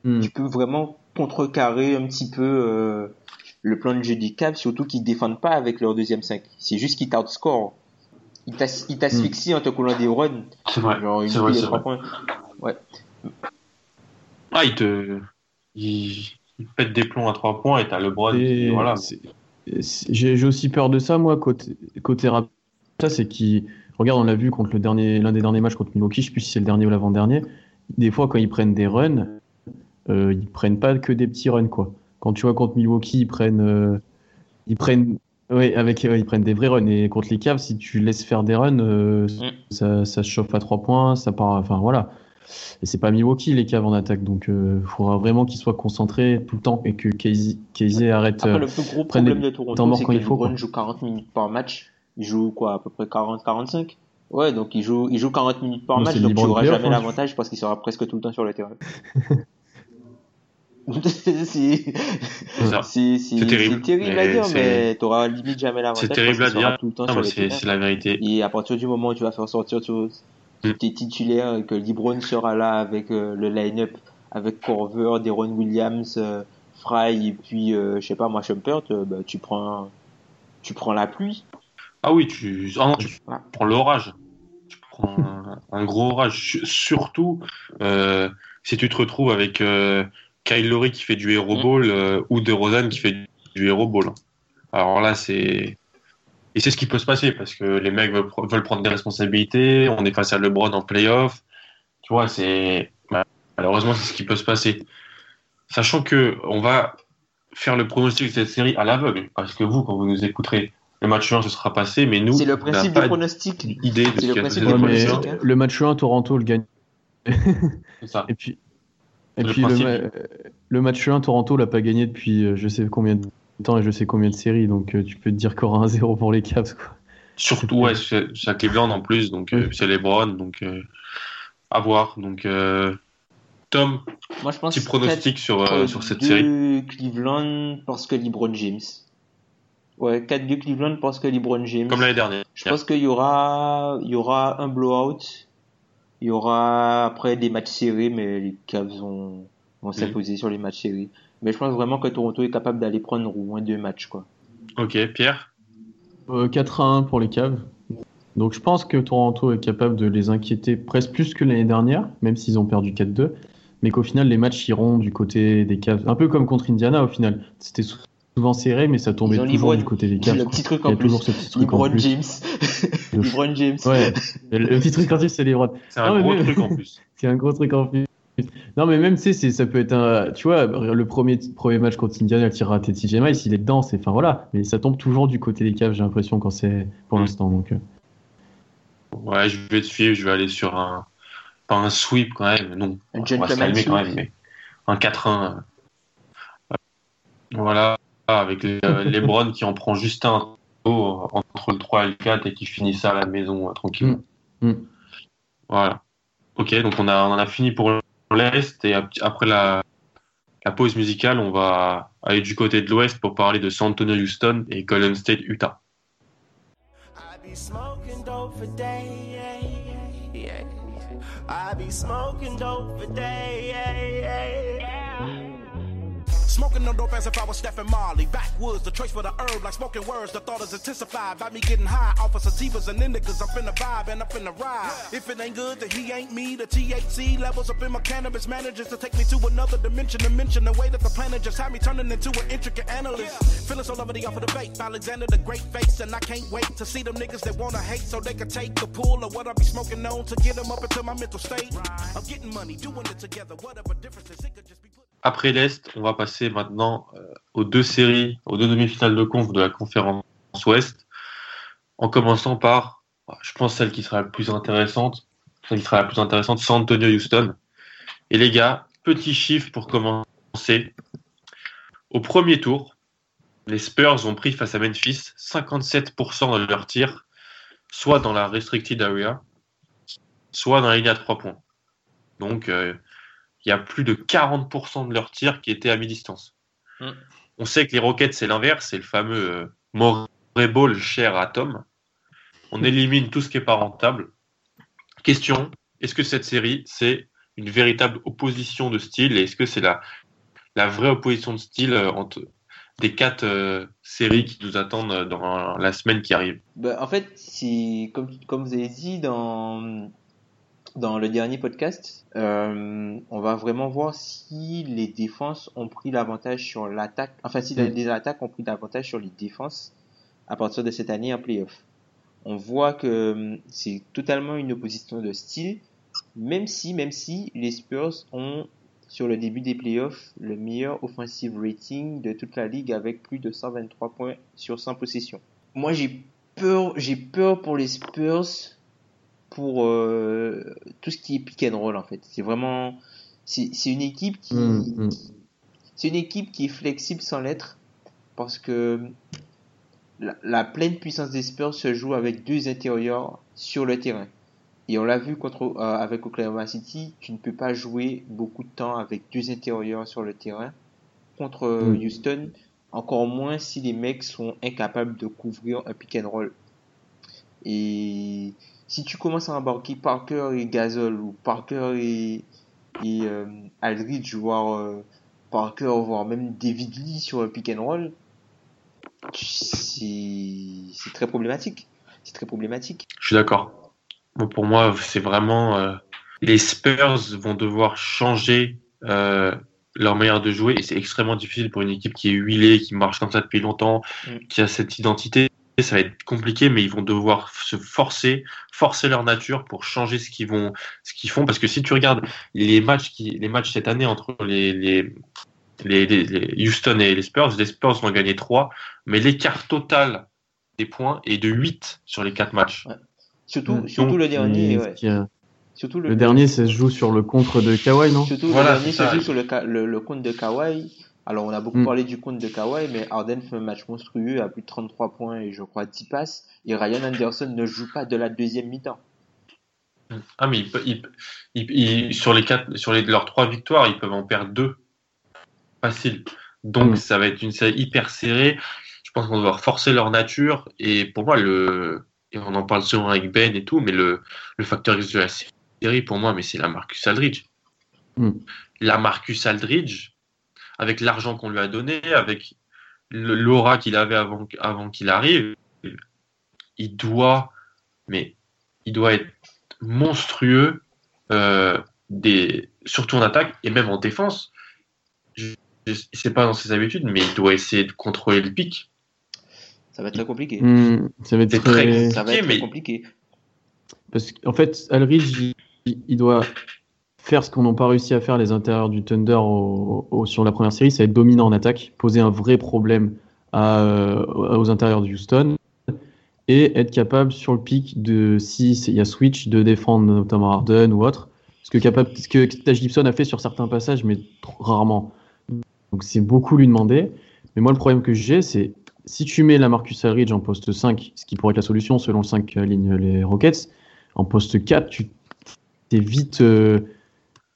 Hmm. tu peux vraiment contrecarrer un petit peu euh, le plan de jeu des Cavs, surtout qu'ils défendent pas avec leur deuxième 5. C'est juste qu'ils t'outscore. Ils t'as- ils t'asphyxient en te collant des runs. C'est vrai. Genre une vrai, vrai. points. Ah, il te. Il, il pète des plombs à 3 points et t'as LeBron. Et Voilà. J'ai j'ai aussi peur de ça, moi, côté, côté rap. Ça, c'est qui. Regarde, on l'a vu contre le dernier, l'un des derniers matchs contre Milwaukee, je sais plus si c'est le dernier ou l'avant-dernier. Des fois, quand ils prennent des runs, euh, ils prennent pas que des petits runs, quoi. Quand tu vois contre Milwaukee, ils prennent. euh, ils prennent. Oui, avec, ouais, ils prennent des vrais runs. Et contre les Cavs, si tu laisses faire des runs, euh, Mm. ça, ça se chauffe à 3 points, ça part. Enfin, voilà. Et c'est pas Milwaukee, les Cavs en attaque. Donc, il faudra vraiment qu'ils soient concentrés tout le temps et que Casey, Casey arrête. Après, euh, le plus gros problème des de temps Toronto, c'est quand que LeBron joue 40 minutes par match. Il joue quoi, à peu près 40-45 Ouais, donc il joue, il joue 40 minutes par match, donc tu n'auras jamais l'avantage parce qu'il sera presque tout le temps sur le terrain. c'est terrible, terrible à dire, mais tu n'auras limite jamais l'avantage. C'est terrible à dire. C'est la vérité. Et à partir du moment où tu vas faire sortir tous Mm. tes titulaires et que LeBron sera là avec euh, le line-up, avec Corver, Deron Williams, euh, Fry et puis, euh, je sais pas, moi, Shumpert, bah, tu prends, tu prends la pluie. Ah oui, tu, ah non, tu Voilà. prends l'orage. Tu prends un, un gros orage. Surtout euh, si tu te retrouves avec euh, Kyle Lowry qui fait du hero Mm. ball euh, ou DeRozan qui fait du hero ball. Alors là, c'est et c'est ce qui peut se passer parce que les mecs veulent, veulent prendre des responsabilités. On est face à LeBron en playoff. Tu vois, c'est malheureusement c'est ce qui peut se passer. Sachant que on va faire le pronostic de cette série à l'aveugle parce que vous, quand vous nous écouterez, le match 1 se sera passé, mais nous, C'est le principe du pronostic. idée de C'est ce le principe se du Ouais, passer. mais pronostic, hein. le match 1, Toronto le gagne. C'est ça. Et puis, et Le puis le match 1, Toronto l'a pas gagné depuis euh, je sais combien de temps et je sais combien de séries. Donc euh, tu peux te dire qu'il y aura un 0 pour les Cavs. Quoi. Surtout, ouais, c'est à Cleveland en plus, donc euh, c'est LeBron, donc euh, à voir. Donc, euh, Tom, Moi, je pense petit pronostic sur, euh, 4 sur cette série. Cleveland parce que LeBron James. Ouais, 4 de Cleveland parce que LeBron James. Comme l'année dernière. Je pense qu'il y aura, il y aura un blowout. Il y aura après des matchs serrés, mais les Cavs vont, vont s'imposer sur les matchs serrés. Mais je pense vraiment que Toronto est capable d'aller prendre au moins deux matchs, quoi. Ok, Pierre? Euh, 4 à 1 pour les Cavs. Donc je pense que Toronto est capable de les inquiéter presque plus que l'année dernière, même s'ils ont perdu 4-2. Mais qu'au final, les matchs iront du côté des Cavs. Un peu comme contre Indiana au final. C'était sou- souvent serré, mais ça tombait toujours LeBron. du côté des Cavs. Le petit truc Il y en a plus. toujours ce petit truc en LeBron plus. James. LeBron James. Ouais, le le petit truc en plus, c'est les Browns. C'est un Non, gros truc en plus. C'est un gros truc en plus. Non, mais même, tu sais, ça peut être un. Tu vois, le premier, premier match contre Indiana, tir raté TJ Miles, il est dedans, c'est. Enfin, voilà. Mais ça tombe toujours du côté des Cavs, j'ai l'impression, quand c'est. Pour Mm. l'instant, donc. euh. Ouais, je vais te suivre, je vais aller sur un. Pas un sweep quand même, non. Un On va se gentleman calmer quand même, mais un 4-1. euh, Voilà, avec les, euh, LeBron qui en prend juste un entre le 3 et le 4 et qui finit ça à la maison tranquillement. Mm. Mm. Voilà. Ok, donc on a, on en a fini pour l'Est et ap- après la, pause musicale, on va aller du côté de l'Ouest pour parler de San Antonio Houston et Golden State Utah. Smoking no dope as if I was Stephen Marley. Backwoods, the choice for the herb, like smoking words. The thought is intensified by me getting high off of sativas and indicas. I'm finna vibe and I'm finna ride. If it ain't good, then he ain't me. The THC levels up in my cannabis manages to take me to another dimension. To mention the way that the planet just had me turning into an intricate analyst. Feeling so lovely off of the vape. Alexander the Great Face, and I can't wait to see them niggas that wanna hate so they can take the pull of what I be smoking on to get them up into my mental state. I'm getting money, doing it together. Whatever difference is, it could just be. Après l'Est, on va passer maintenant euh, aux deux séries, aux deux demi-finales de conf de la conférence Ouest, en commençant par, je pense, celle qui sera la plus intéressante, celle qui sera la plus intéressante, San Antonio Houston. Et les gars, petit chiffre pour commencer. Au premier tour, les Spurs ont pris face à Memphis 57% de leurs tirs, soit dans la restricted area, soit dans la ligne à 3 points. Donc, euh, il y a plus de 40% de leurs tirs qui étaient à mi-distance. Mm. On sait que les Rockets, c'est l'inverse, c'est le fameux euh, Ball cher à Tom. On élimine tout ce qui n'est pas rentable. Question, est-ce que cette série, c'est une véritable opposition de style et est-ce que c'est la, la vraie opposition de style euh, entre des quatre euh, séries qui nous attendent dans la semaine qui arrive? Bah, en fait, si, comme, comme vous avez dit dans, dans le dernier podcast, euh, on va vraiment voir si les défenses ont pris l'avantage sur l'attaque, enfin si Mm. les attaques ont pris l'avantage sur les défenses à partir de cette année en playoff. On voit que hum, c'est totalement une opposition de style, même si, même si les Spurs ont sur le début des playoffs le meilleur offensive rating de toute la ligue avec plus de 123 points sur 100 possessions. Moi j'ai peur, j'ai peur pour les Spurs pour euh, tout ce qui est pick and roll en fait. C'est vraiment c'est une équipe qui Mm, mm. c'est une équipe qui est flexible sans l'être parce que la, la pleine puissance des Spurs se joue avec deux intérieurs sur le terrain. Et on l'a vu contre euh, avec Oklahoma City, tu ne peux pas jouer beaucoup de temps avec deux intérieurs sur le terrain. Contre euh, Mm. Houston, encore moins si les mecs sont incapables de couvrir un pick and roll. Et si tu commences à embarquer Parker et Gasol ou Parker et, et euh, Aldridge, voire euh, Parker, voire même David Lee sur un pick and roll, c'est très problématique. C'est très problématique. Je suis d'accord. Bon, pour moi, c'est vraiment euh, les Spurs vont devoir changer leur manière de jouer et c'est extrêmement difficile pour une équipe qui est huilée, qui marche comme ça depuis longtemps, Mm. qui a cette identité. Ça va être compliqué, mais ils vont devoir se forcer, forcer leur nature pour changer ce qu'ils vont, ce qu'ils font. Parce que si tu regardes les matchs qui, les matchs cette année entre les, les, les, les- Houston et les Spurs, les Spurs vont gagner 3, mais l'écart total des points est de 8 sur les 4 matchs. Surtout, surtout le dernier, ouais. a- Surtout le, Le dernier, ça se joue sur le contre de Kawhi, non? Surtout Voilà, le dernier c'est se ça. joue sur le, ca- le, le compte de Kawhi. Alors on a beaucoup Mm. parlé du compte de Kawhi, mais Harden fait un match monstrueux à plus de 33 points et je crois 10 passes. Et Ryan Anderson ne joue pas de la deuxième mi-temps. Ah, mais ils- sur les quatre, sur les, leurs trois victoires, ils peuvent en perdre deux. Facile. Donc, Mm. ça va être une série hyper serrée. Je pense qu'on va devoir forcer leur nature. Et pour moi, le, et on en parle souvent avec Ben et tout, mais le, le facteur de la série, pour moi, mais c'est la Marcus Aldridge. Mm. La Marcus Aldridge, avec l'argent qu'on lui a donné, avec l'aura qu'il avait avant, avant qu'il arrive, il doit, mais il doit être monstrueux, euh, des, surtout en attaque et même en défense. Je ne sais pas dans ses habitudes, mais il doit essayer de contrôler le pic. Ça va être très compliqué. Hmm, Ça va être très... très- Ça va être mais- très compliqué. Parce qu'en fait, Alridge, il, il doit faire ce qu'on n'a pas réussi à faire les intérieurs du Thunder sur la première série, c'est être dominant en attaque, poser un vrai problème euh, aux intérieurs de Houston et être capable sur le pic de, si il y a switch, de défendre notamment Harden ou autre. Ce que, capable, ce que Taj Gibson a fait sur certains passages, mais rarement. Donc c'est beaucoup lui demander. Mais moi, le problème que j'ai, c'est si tu mets la Marcus Aldridge en poste 5, ce qui pourrait être la solution selon le 5 ligne les Rockets, en poste 4, tu es vite euh,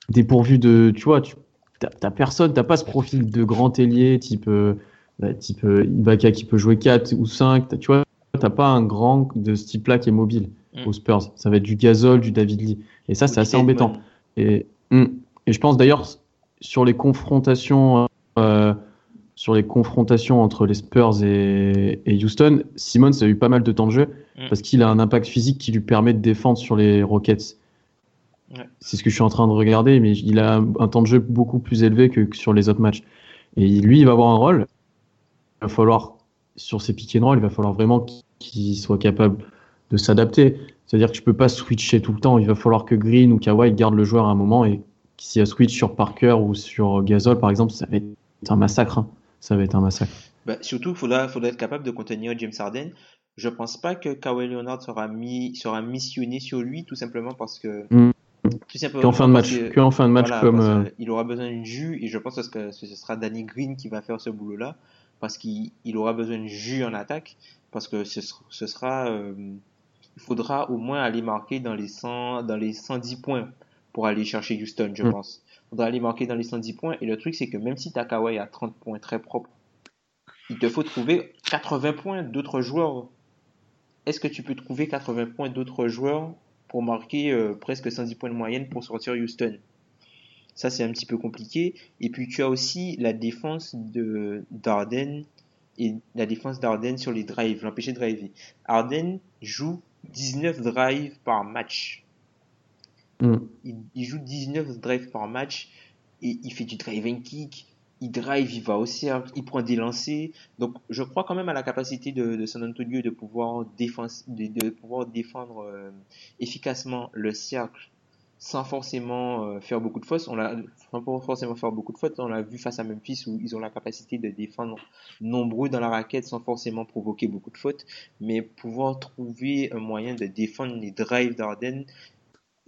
dépourvu de. Tu vois, tu t'as personne, t'as pas ce profil de grand ailier type, euh, bah, type euh, Ibaka qui peut jouer 4 ou 5. t'as- Tu vois, t'as pas un grand de ce type-là qui est mobile. mm. aux Spurs. Ça va être du Gasol, du David Lee. Et ça, c'est assez embêtant. Et, mm. et je pense d'ailleurs, sur les confrontations. Euh, sur les confrontations entre les Spurs et, Houston, Simmons a eu pas mal de temps de jeu mm. parce qu'il a un impact physique qui lui permet de défendre sur les Rockets. C'est ce que je suis en train de regarder, mais il a un temps de jeu beaucoup plus élevé que, sur les autres matchs. Et lui, il va avoir un rôle. Il va falloir, sur ses pick and roll, il va falloir vraiment qu'il soit capable de s'adapter. C'est-à-dire que je peux pas switcher tout le temps. Il va falloir que Green ou Kawhi gardent le joueur à un moment et s'il y a switch sur Parker ou sur Gasol, par exemple, ça va être un massacre. Hein ça va être un massacre. Bah, surtout, il faudra, faudra, être capable de contenir James Harden. Je pense pas que Kawhi Leonard sera, mis, sera missionné sur lui, tout simplement parce que. Mm. Qu'en fin de match, que, fin de match comme. Euh, il aura besoin d'une jus, et je pense que ce sera Danny Green qui va faire ce boulot-là, parce qu'il aura besoin de jus en attaque, parce que ce, ce sera. Euh, il faudra au moins aller marquer dans les, 100, dans les 110 points pour aller chercher Houston, je mm. pense faudra aller marquer dans les 110 points. Et le truc, c'est que même si ta Kawhi a 30 points très propres, il te faut trouver 80 points d'autres joueurs. Est-ce que tu peux trouver 80 points d'autres joueurs pour marquer euh, presque 110 points de moyenne pour sortir Houston Ça, c'est un petit peu compliqué. Et puis, tu as aussi la défense de Darden et la défense d'Arden sur les drives, l'empêcher de driver. Arden joue 19 drives par match. Mm. Il, joue 19 drives par match et il fait du driving kick. Il drive, il va au cercle, il prend des lancers. Donc, je crois quand même à la capacité de, San Antonio de pouvoir, de, pouvoir défendre euh, efficacement le cercle sans forcément euh, faire beaucoup de fautes. On l'a, sans forcément faire beaucoup de fautes. On l'a vu face à Memphis où ils ont la capacité de défendre nombreux dans la raquette sans forcément provoquer beaucoup de fautes. Mais pouvoir trouver un moyen de défendre les drives d'Arden,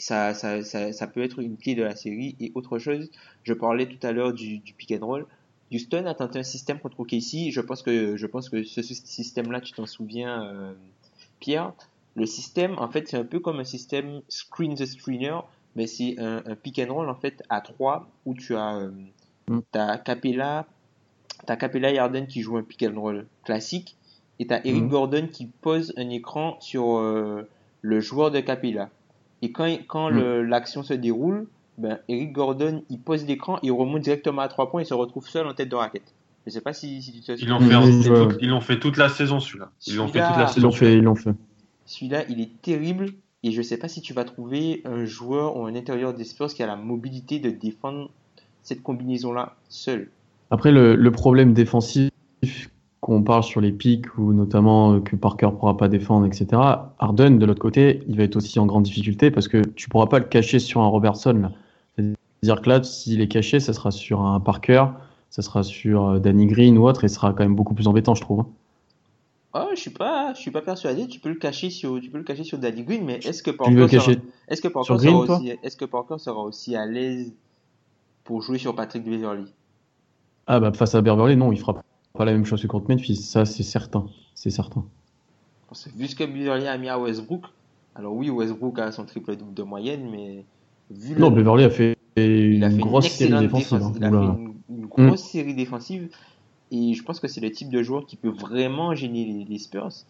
ça, ça, ça, ça, peut être une clé de la série. Et autre chose, je parlais tout à l'heure du, du pick and roll. Houston a tenté un système contre OKC. Je pense que, je pense que ce, système-là, tu t'en souviens, euh, Pierre. Le système, en fait, c'est un peu comme un système screen the screener, mais c'est un, un, pick and roll, en fait, à 3 où tu as, euh, mm. as Capella, t'as Capella et Arden qui jouent un pick and roll classique, et t'as Eric mm. Gordon qui pose un écran sur euh, le joueur de Capella. Et quand, quand mm. l'action se déroule, ben, Eric Gordon, il pose l'écran, il remonte directement à 3 points et se retrouve seul en tête de raquette. Je sais pas si, si tu te Ils l'ont fait, ils l'ont fait toute la saison, celui-là. Ils l'ont fait toute la saison. Fait, ils l'ont fait. Celui-là, il est terrible. Et je sais pas si tu vas trouver un joueur ou un intérieur des Spurs qui a la mobilité de défendre cette combinaison-là seul. Après, le, le problème défensif qu'on parle sur les pics ou notamment euh, que Parker pourra pas défendre, etc. Harden, de l'autre côté, il va être aussi en grande difficulté parce que tu pourras pas le cacher sur un Robertson. C'est-à-dire que là, s'il est caché, ça sera sur un Parker, ça sera sur euh, Danny Green ou autre, et ce sera quand même beaucoup plus embêtant, je trouve. Oh, je suis pas, je suis pas persuadé. Tu peux le cacher sur, tu peux le cacher sur Danny Green, mais est-ce que Parker, sera, est-ce que Parker sera aussi, est-ce que Parker sera aussi à l'aise pour jouer sur Patrick Beverly Ah bah face à Beverly, non, il fera pas la même chose que contre Memphis, ça c'est certain, c'est certain. vu ce que Beverly a mis à Westbrook, alors oui, Westbrook a son triple double de moyenne, mais vu non, Beverly a fait une grosse série défensive. Hein. Il a fait une, grosse série défensive, et je pense que c'est le type de joueur qui peut vraiment gêner les, Spurs,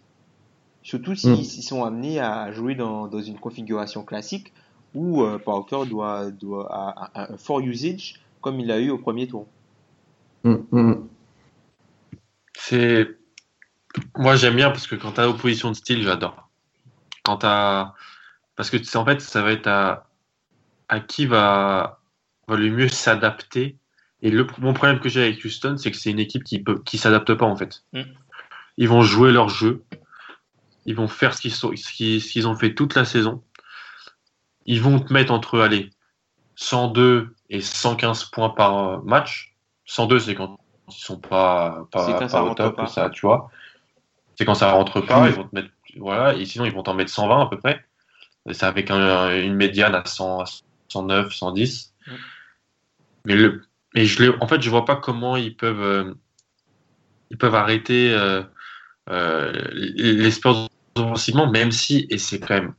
surtout s'ils mm. sont amenés à jouer dans, dans une configuration classique où euh, Parker doit, doit un fort usage comme il a eu au premier tour. Mm, mm, c'est. Moi, j'aime bien parce que quand tu as opposition de style, j'adore. Quand tu Parce que en fait, ça va être à, à qui va, va le mieux s'adapter. Et le, mon problème que j'ai avec Houston, c'est que c'est une équipe qui peut, qui s'adapte pas, en fait. Mm. Ils vont jouer leur jeu. Ils vont faire ce qu'ils, sont, ce qu'ils, ont fait toute la saison. Ils vont te mettre entre, allez, 102 et 115 points par match. 102, c'est quand ils sont pas, pas, pas au top, ça, tu vois. C'est quand ça rentre pas, ils vont te mettre, voilà, et sinon ils vont t'en mettre 120 à peu près. C'est avec une médiane à 100, 109, 110. Mais le, mais je en fait, je vois pas comment ils peuvent, euh, ils peuvent arrêter euh, euh, les Spurs offensivement, même si, et c'est quand même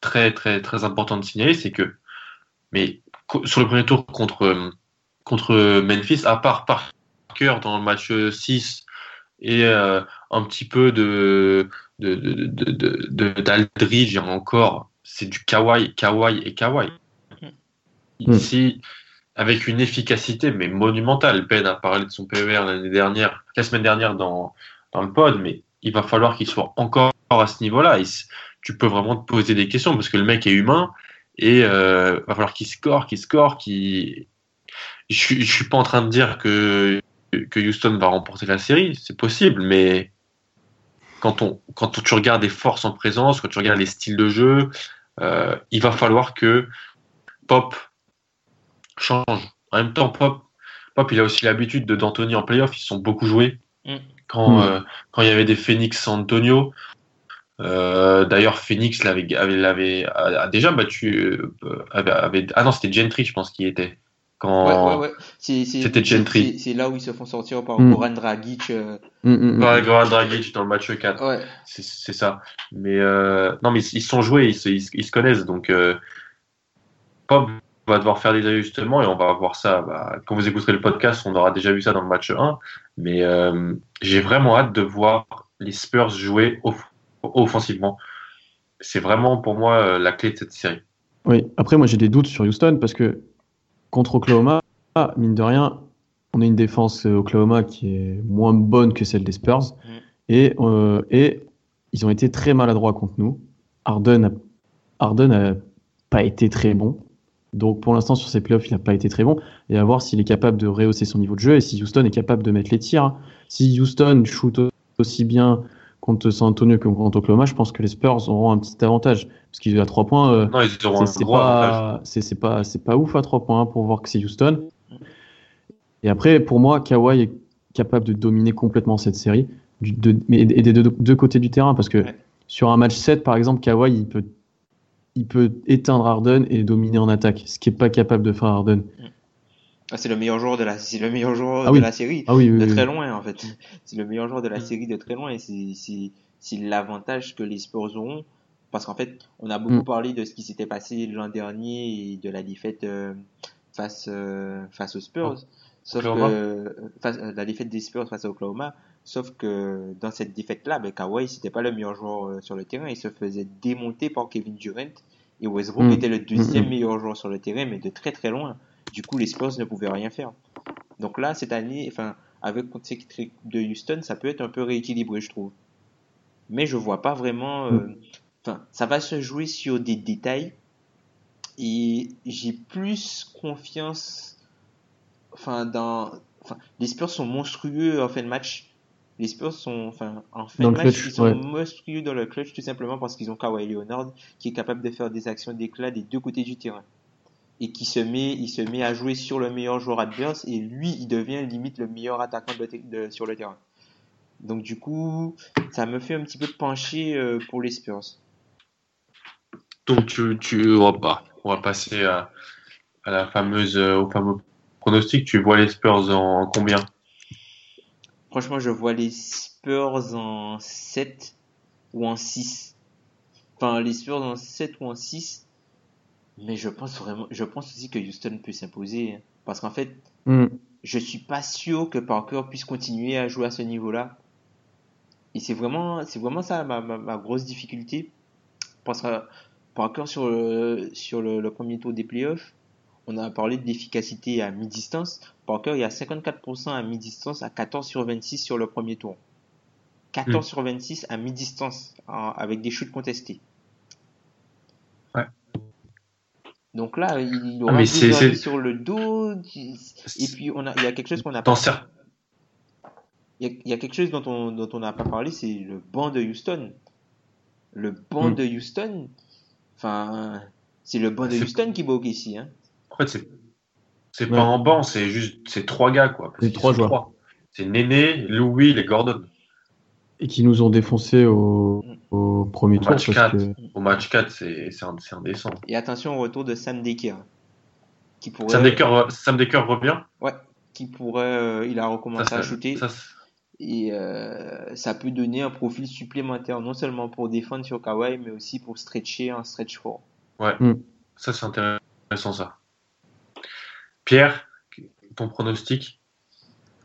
très, très, très important de signaler, c'est que, mais sur le premier tour contre, contre Memphis, à part, par dans le match 6 et euh, un petit peu de, de, de, de, de- d'Aldridge encore, c'est du Kawhi, Kawhi et Kawhi. Mm. Ici, avec une efficacité, mais monumentale. Ben a parlé de son PER l'année dernière, la semaine dernière dans, dans le pod, mais il va falloir qu'il soit encore à ce niveau-là. Tu peux vraiment te poser des questions parce que le mec est humain et euh, va falloir qu'il score, qu'il score, qu'il. Je, je suis pas en train de dire que, que Houston va remporter la série, c'est possible, mais quand, on, quand tu regardes les forces en présence, quand tu regardes les styles de jeu, euh, il va falloir que Pop change. En même temps, Pop, Pop il a aussi l'habitude de d'Anthony en playoff, ils se sont beaucoup joués. Mm. Quand, Mm. euh, quand il y avait des Phoenix San Antonio, euh, d'ailleurs Phoenix l'avait, avait, l'avait- a, a déjà battu, euh, avait, avait- ah non c'était Gentry je pense qui était. Quand, Ouais, ouais, C'était Gentry. c'est- là où ils se font sortir par Mm. Goran Dragic. euh, Mm, mm. Par Goran Dragic dans le match 4. Ouais. C'est ça. Mais euh, non, mais ils sont joués, ils se, ils se- ils se connaissent. Donc, euh, Pop va devoir faire des ajustements et on va voir ça. bah, quand vous écouterez le podcast, on aura déjà vu ça dans le match 1. Mais euh, j'ai vraiment hâte de voir les Spurs jouer off- offensivement. C'est vraiment pour moi euh, la clé de cette série. Oui, après, moi j'ai des doutes sur Houston parce que contre Oklahoma, ah, mine de rien, on a une défense euh, Oklahoma qui est moins bonne que celle des Spurs. Et, euh, et ils ont été très maladroits contre nous. Harden a, Harden a pas été très bon. Donc pour l'instant, sur ces playoffs, il n'a pas été très bon. Et à voir s'il est capable de rehausser son niveau de jeu et si Houston est capable de mettre les tirs. Si Houston shoot aussi bien contre San Antonio que contre Oklahoma, je pense que les Spurs auront un petit avantage. Parce qu'ils à 3 points. euh, Non, ils auront c'est un c'est gros avantage. pas, c'est c'est pas, c'est pas ouf à 3 points hein, pour voir que c'est Houston. Et après, pour moi, Kawhi est capable de dominer complètement cette série, du- de- mais et des deux, deux côtés du terrain, parce que Ouais. sur un match 7, par exemple, Kawhi, il peut, il peut éteindre Harden et dominer en attaque, ce qui est pas capable de faire Harden. Ah, c'est le meilleur joueur de la, c'est le meilleur joueur Ah de oui. la série. Ah oui, oui, de très loin en fait. C'est le meilleur joueur de la Mm. série de très loin et c'est l'avantage que les Spurs auront parce qu'en fait on a beaucoup Mm. parlé de ce qui s'était passé l'an dernier et de la défaite euh, face euh, face aux Spurs. Sauf Oklahoma. que face, euh, la défaite des Spurs face à Oklahoma, sauf que dans cette défaite là, ben Kawhi c'était pas le meilleur joueur sur le terrain, il se faisait démonter par Kevin Durant et Westbrook Mm. était le deuxième meilleur joueur sur le terrain mais de très très loin. Du coup les Spurs ne pouvaient rien faire. Donc là, cette année, enfin, avec équipe de Houston, ça peut être un peu rééquilibré, je trouve. Mais je vois pas vraiment. euh, Enfin, ça va se jouer sur des détails. Et j'ai plus confiance. Enfin, dans. Enfin, les Spurs sont monstrueux en fin de match. Les Spurs sont, enfin, en fin Dans de match, clutch, ils sont ouais. monstrueux dans le clutch tout simplement parce qu'ils ont Kawhi Leonard qui est capable de faire des actions d'éclat des deux côtés du terrain et qui se met, il se met à jouer sur le meilleur joueur adverse et lui, il devient limite le meilleur attaquant de, de- sur le terrain. Donc du coup, ça me fait un petit peu pencher euh, pour les Spurs. Donc, tu, tu, on va pas. On va passer à, à la fameuse, euh, au fameux pronostic. Tu vois les Spurs en, en combien? Franchement, je vois les Spurs en 7 ou en 6. Enfin, les Spurs en 7 ou en 6. Mais je pense vraiment, je pense aussi que Houston peut s'imposer. hein. Parce qu'en fait, Mm. je suis pas sûr que Parker puisse continuer à jouer à ce niveau-là. Et c'est vraiment, c'est vraiment ça ma, ma, ma grosse difficulté. Parce que Parker sur le, sur le, le premier tour des playoffs, on a parlé de l'efficacité à mi-distance. Parker, il y a 54% à mi-distance à 14 sur 26 sur le premier tour. 14 Hmm. sur 26 à mi-distance, avec des shoots contestés. Donc là, il Ah, aura c'est- sur le dos. Et puis, on a, il y a quelque chose qu'on n'a Dans pas cer- il y, a, il y a quelque chose dont on dont on n'a pas parlé, c'est le banc de Houston. Le banc Hmm. de Houston, enfin, c'est le banc de Houston qui bloque ici. Hein. En fait, c'est c'est Ouais. pas en banc, c'est juste c'est trois gars quoi. C'est trois joueurs. trois. C'est Néné, Louis et Gordon. Et qui nous ont défoncé au, au premier Au tour. match parce 4, que- au match 4, c'est c'est ind- c'est indécent. Et attention au retour de Sam Dekker, qui pourrait, Sam Decker, Sam Decker revient? ouais, qui pourrait, euh, il a recommencé Ça, à shooter ça, et euh, ça peut donner un profil supplémentaire, non seulement pour défendre sur Kawhi, mais aussi pour stretcher un stretch fort. ça, c'est intéressant ça. Pierre, ton pronostic?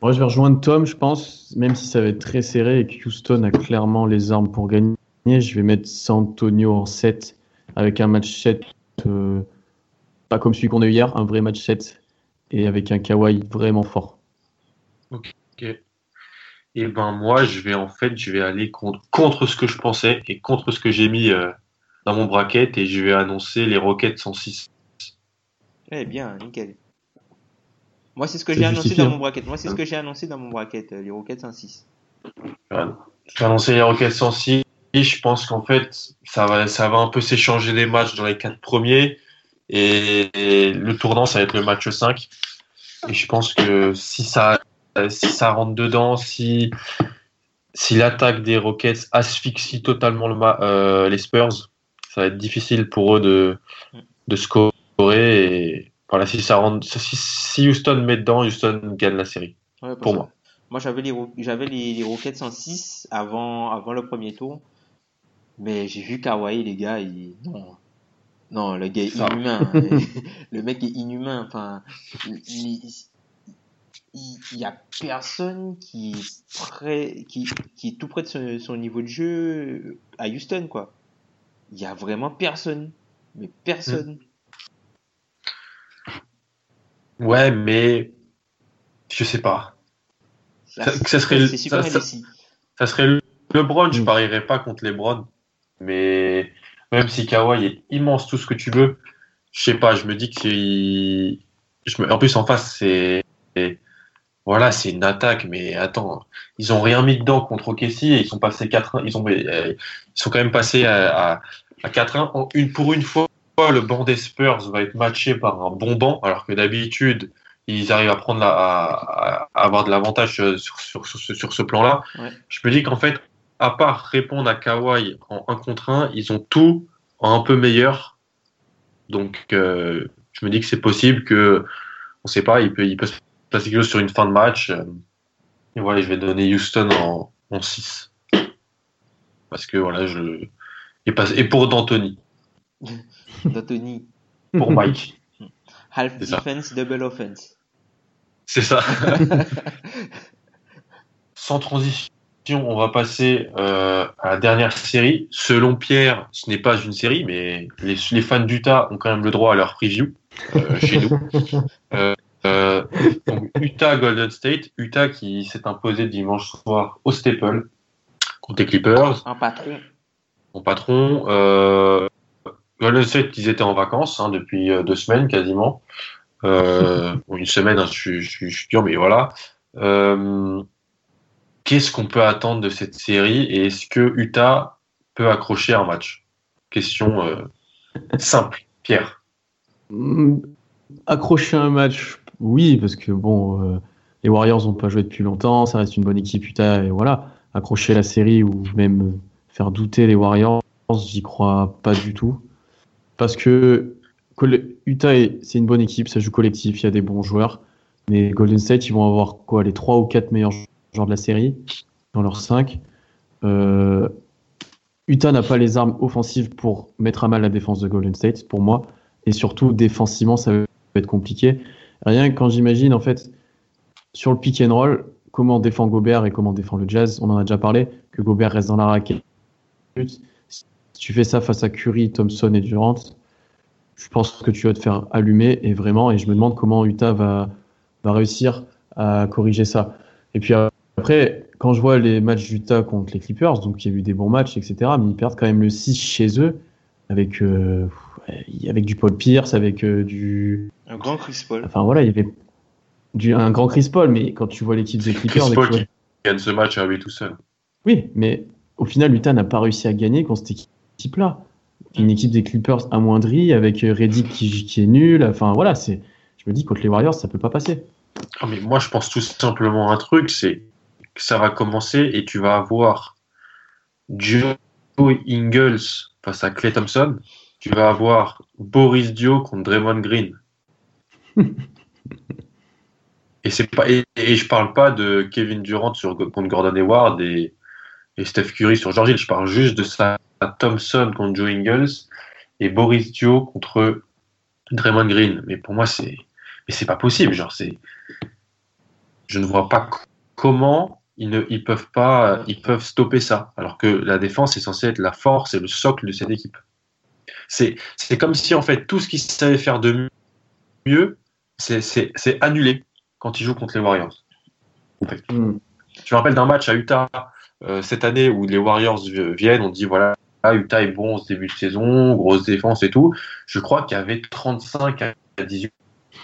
Moi, je vais rejoindre Tom, je pense, même si ça va être très serré et que Houston a clairement les armes pour gagner. je vais mettre San Antonio en 7 avec un match 7, euh, pas comme celui qu'on a eu hier, un vrai match 7 et avec un Kawhi vraiment fort. Ok. Et ben moi, je vais en fait, je vais aller contre, contre ce que je pensais et contre ce que j'ai mis euh, dans mon bracket et je vais annoncer les Rockets 106. Eh bien, nickel. Moi, c'est ce que C'est j'ai annoncé dans hein. mon bracket. Moi, c'est ce que j'ai annoncé dans mon bracket, les Rockets 106. Voilà. Je vais annoncer les Rockets 106. Et je pense qu'en fait, ça va, ça va un peu s'échanger des matchs dans les quatre premiers. Et, et le tournant, ça va être le match 5. Et je pense que si ça, si ça rentre dedans, si, si l'attaque des Rockets asphyxie totalement le euh, les Spurs, ça va être difficile pour eux de, de scorer. Et voilà, si ça rentre, si, si Houston met dedans, Houston gagne la série. Ouais, Pour moi. Moi, j'avais les, j'avais les, les Rockets 106 avant, avant le premier tour. Mais j'ai vu Kawhi, les gars, il, non. Non, le gars est inhumain. le mec est inhumain. Enfin, il, il, il- il y a personne qui est près, qui, qui est tout près de son, son niveau de jeu à Houston, quoi. Il y a vraiment personne. Mais personne. Ouais, mais je sais pas. Ça- que ça serait le- c'est super ça- ça-. Ça serait LeBron, je Mm. parierais pas contre LeBron. Mais même si Kawhi est immense, tout ce que tu veux, je sais pas, je me dis que c'est. Je me... En plus, en face, c'est. Voilà, c'est une attaque, mais attends, ils ont rien mis dedans contre OKC et ils sont passés 4-1. Ils, ont... euh, ils sont quand même passés à, à, à 4-1. En Une, pour une fois, le banc des Spurs va être matché par un bon banc, alors que d'habitude, ils arrivent à prendre la, à, à avoir de l'avantage euh, sur, sur, sur, ce- sur ce plan-là. Ouais. Je me dis qu'en fait, à part répondre à Kawhi en 1 contre 1, ils ont tout en un peu meilleur. Donc, euh, je me dis que c'est possible que, on sait pas, il peut, il peut se passer quelque chose sur une fin de match. Et voilà, je vais donner Houston en, en 6. Parce que voilà, je. Et, pas- et pour D'Antoni, D'Anthony. pour Mike. Half ça. defense, double offense. C'est ça. Sans transition, on va passer euh, à la dernière série. Selon Pierre, ce n'est pas une série, mais les, les fans d'Utah ont quand même le droit à leur preview euh, chez nous. Euh, donc Utah Golden State, Utah qui s'est imposé dimanche soir au Staple contre les Clippers, Un patron. mon patron. Euh, Golden State, ils étaient en vacances hein, depuis euh, deux semaines quasiment. Euh, une semaine, hein, je, suis- dur, mais voilà. Euh, Qu'est-ce qu'on peut attendre de cette série et est-ce que Utah peut accrocher un match? Question euh, simple, Pierre. Mm, Accrocher un match, oui, parce que bon, les Warriors n'ont pas joué depuis longtemps, ça reste une bonne équipe Utah, et voilà. Accrocher la série ou même faire douter les Warriors, j'y crois pas du tout. Parce que Utah, est- c'est une bonne équipe, ça joue collectif, il y a des bons joueurs. Mais Golden State, ils vont avoir quoi, les 3 ou 4 meilleurs joueurs de la série, dans leurs 5. Euh, Utah n'a pas les armes offensives pour mettre à mal la défense de Golden State, pour moi. Et surtout, défensivement, ça va être compliqué. Rien que quand j'imagine, en fait, sur le pick and roll, comment défend Gobert et comment défend le Jazz, on en a déjà parlé, que Gobert reste dans la raquette. Si tu fais ça face à Curry, Thompson et Durant, je pense que tu vas te faire allumer et vraiment, et je me demande comment Utah va, va réussir à corriger ça. Et puis après, quand je vois les matchs d'Utah contre les Clippers, donc il y a eu des bons matchs, etc., mais ils perdent quand même le 6 chez eux, avec, euh, avec du Paul Pierce, avec euh, du. Un grand Chris Paul. Enfin voilà, il y avait du, un grand Chris Paul, mais quand tu vois l'équipe des Clippers. Chris Paul tu vois- qui gagne ce match à lui tout seul. Oui, mais au final, Utah n'a pas réussi à gagner contre cette équipe-là. Une équipe des Clippers amoindrie, avec euh, Reddick qui, qui est nul. Enfin voilà, c'est. Je me dis contre les Warriors, ça peut pas passer. Ah, mais moi, je pense tout simplement un truc, c'est que ça va commencer et tu vas avoir Joe Ingles face à Clay Thompson. Tu vas avoir Boris Dio contre Draymond Green. et c'est pas et, et je parle pas de Kevin Durant sur, contre Gordon Hayward et, et Steph Curry sur George Hill. Je parle juste de ça Thompson contre Joe Ingles et Boris Dio contre Draymond Green. Mais pour moi, c'est mais c'est pas possible. Genre, c'est je ne vois pas comment ils ne ils peuvent pas ils peuvent stopper ça alors que la défense est censée être la force et le socle de cette équipe. C'est c'est comme si en fait tout ce qu'ils savaient faire de mieux c'est annulé quand ils jouent contre les Warriors. En fait. Mm. Je me rappelle d'un match à Utah euh, cette année où les Warriors v- viennent, on dit voilà, Utah est bon au début de saison, grosse défense et tout. Je crois qu'il y avait 35 à 18.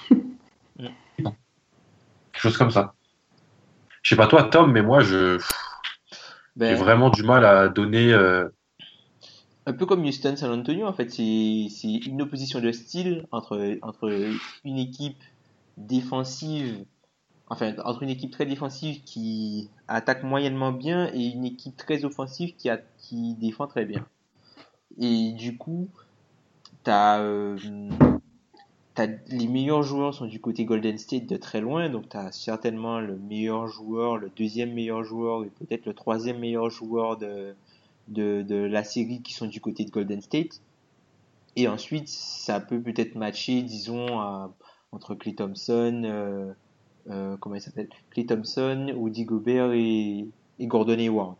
Quelque chose comme ça. Je sais pas toi, Tom, mais moi, je j'ai Ben, vraiment du mal à donner. euh, Un peu comme Houston San Antonio, en fait, c'est c'est une opposition de style entre, entre une équipe défensive, enfin, entre une équipe très défensive qui attaque moyennement bien et une équipe très offensive qui, qui défend très bien. Et du coup, t'as, euh, les meilleurs joueurs sont du côté Golden State de très loin, donc t'as certainement le meilleur joueur, le deuxième meilleur joueur et peut-être le troisième meilleur joueur de, de, la série qui sont du côté de Golden State. Et ensuite, ça peut peut-être matcher, disons, entre Clay Thompson, euh, euh, comment il s'appelle? Clay Thompson, Woody Gobert et, et Gordon Hayward.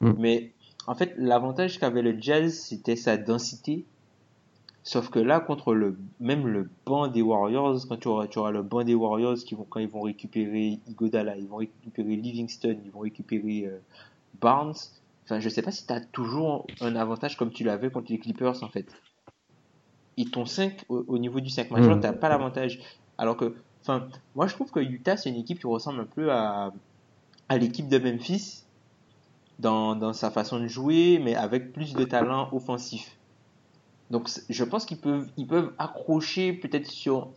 Mm. Mais en fait, l'avantage qu'avait le Jazz, c'était sa densité. Sauf que là, contre le même le banc des Warriors, quand tu auras, tu auras le banc des Warriors qui vont quand ils vont récupérer Igodala, ils vont récupérer Livingston, ils vont récupérer euh, Barnes. Enfin, je sais pas si tu as toujours un avantage comme tu l'avais contre les Clippers en fait. Et ton 5 au, au niveau du 5 majeur, Mm. t'as pas l'avantage. Alors que, enfin, moi je trouve que Utah c'est une équipe qui ressemble un peu à, à l'équipe de Memphis dans, dans sa façon de jouer, mais avec plus de talent offensif. Donc je pense qu'ils peuvent, ils peuvent accrocher peut-être sur...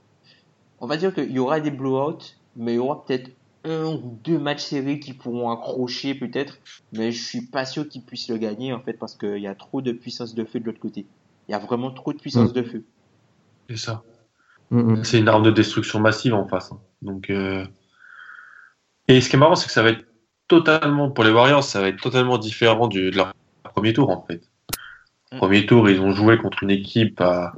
On va dire qu'il y aura des blowouts, mais il y aura peut-être un ou deux matchs serrés qui pourront accrocher peut-être, mais je suis pas sûr qu'ils puissent le gagner en fait parce qu'il y a trop de puissance de feu de l'autre côté. Il y a vraiment trop de puissance Mm. de feu. C'est ça. Mm, mm. C'est une arme de destruction massive en face. hein. Donc, euh, Et ce qui est marrant, c'est que ça va être totalement, pour les Warriors, ça va être totalement différent du, de leur premier tour, en fait. Mm. Premier tour, ils ont joué contre une équipe, à-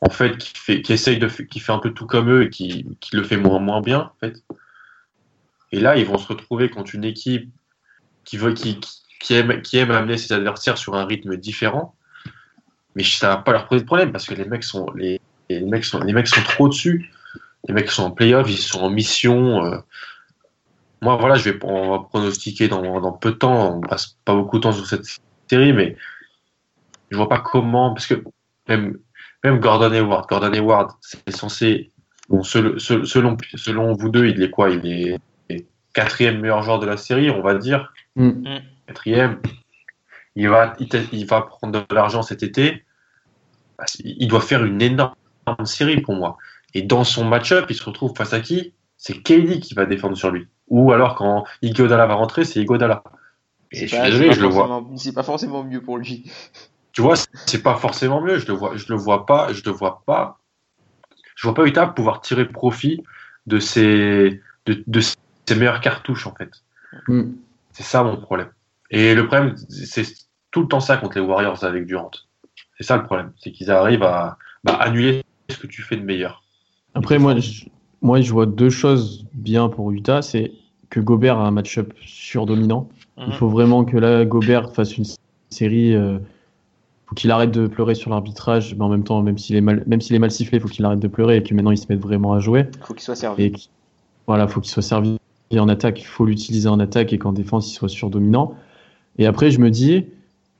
en fait, qui fait, qui essaye de, qui fait un peu tout comme eux et qui, qui le fait moins, moins bien, en fait. Et là, ils vont se retrouver contre une équipe qui veut, qui, qui- qui aime, qui aime amener ses adversaires sur un rythme différent. Mais ça va pas leur poser de problème parce que les mecs sont, les, les mecs sont, les mecs sont trop dessus. Les mecs sont en playoff, ils sont en mission. euh. Moi, voilà, je vais, on va pronostiquer dans, dans peu de temps. On passe pas beaucoup de temps sur cette série, mais je vois pas comment, parce que même, même Gordon Hayward, Gordon Hayward, c'est censé, bon, selon, selon, selon vous deux, il est quoi? Il est quatrième meilleur joueur de la série, on va dire. Mm. Quatrième. Il va, il, il va prendre de l'argent cet été. Il doit faire une énorme série pour moi. Et dans son match-up, il se retrouve face à qui? C'est KD qui va défendre sur lui. Ou alors quand Iguodala va rentrer, c'est Iguodala. Et je suis pas- désolé, je le vois. C'est pas forcément mieux pour lui. Tu vois, c'est pas forcément mieux. Je le vois, je le vois pas. Je le vois pas. Je vois pas Utah pouvoir tirer profit de ses, de, de ses meilleures cartouches en fait. Mm. C'est ça mon problème. Et le problème, c'est tout le temps ça contre les Warriors avec Durant. C'est ça le problème, c'est qu'ils arrivent à bah, annuler ce que tu fais de meilleur? Après, moi je, moi, je vois deux choses bien pour Utah. C'est que Gobert a un match-up surdominant. Il Mhm. faut vraiment que là, Gobert fasse une série. Euh, faut qu'il arrête de pleurer sur l'arbitrage, mais en même temps, même s'il est mal, même s'il est mal sifflé, faut qu'il arrête de pleurer et que maintenant il se mette vraiment à jouer. Faut qu'il soit servi. Et qu'- voilà, faut qu'il soit servi en attaque, il faut l'utiliser en attaque et qu'en défense il soit surdominant. Et après, je me dis,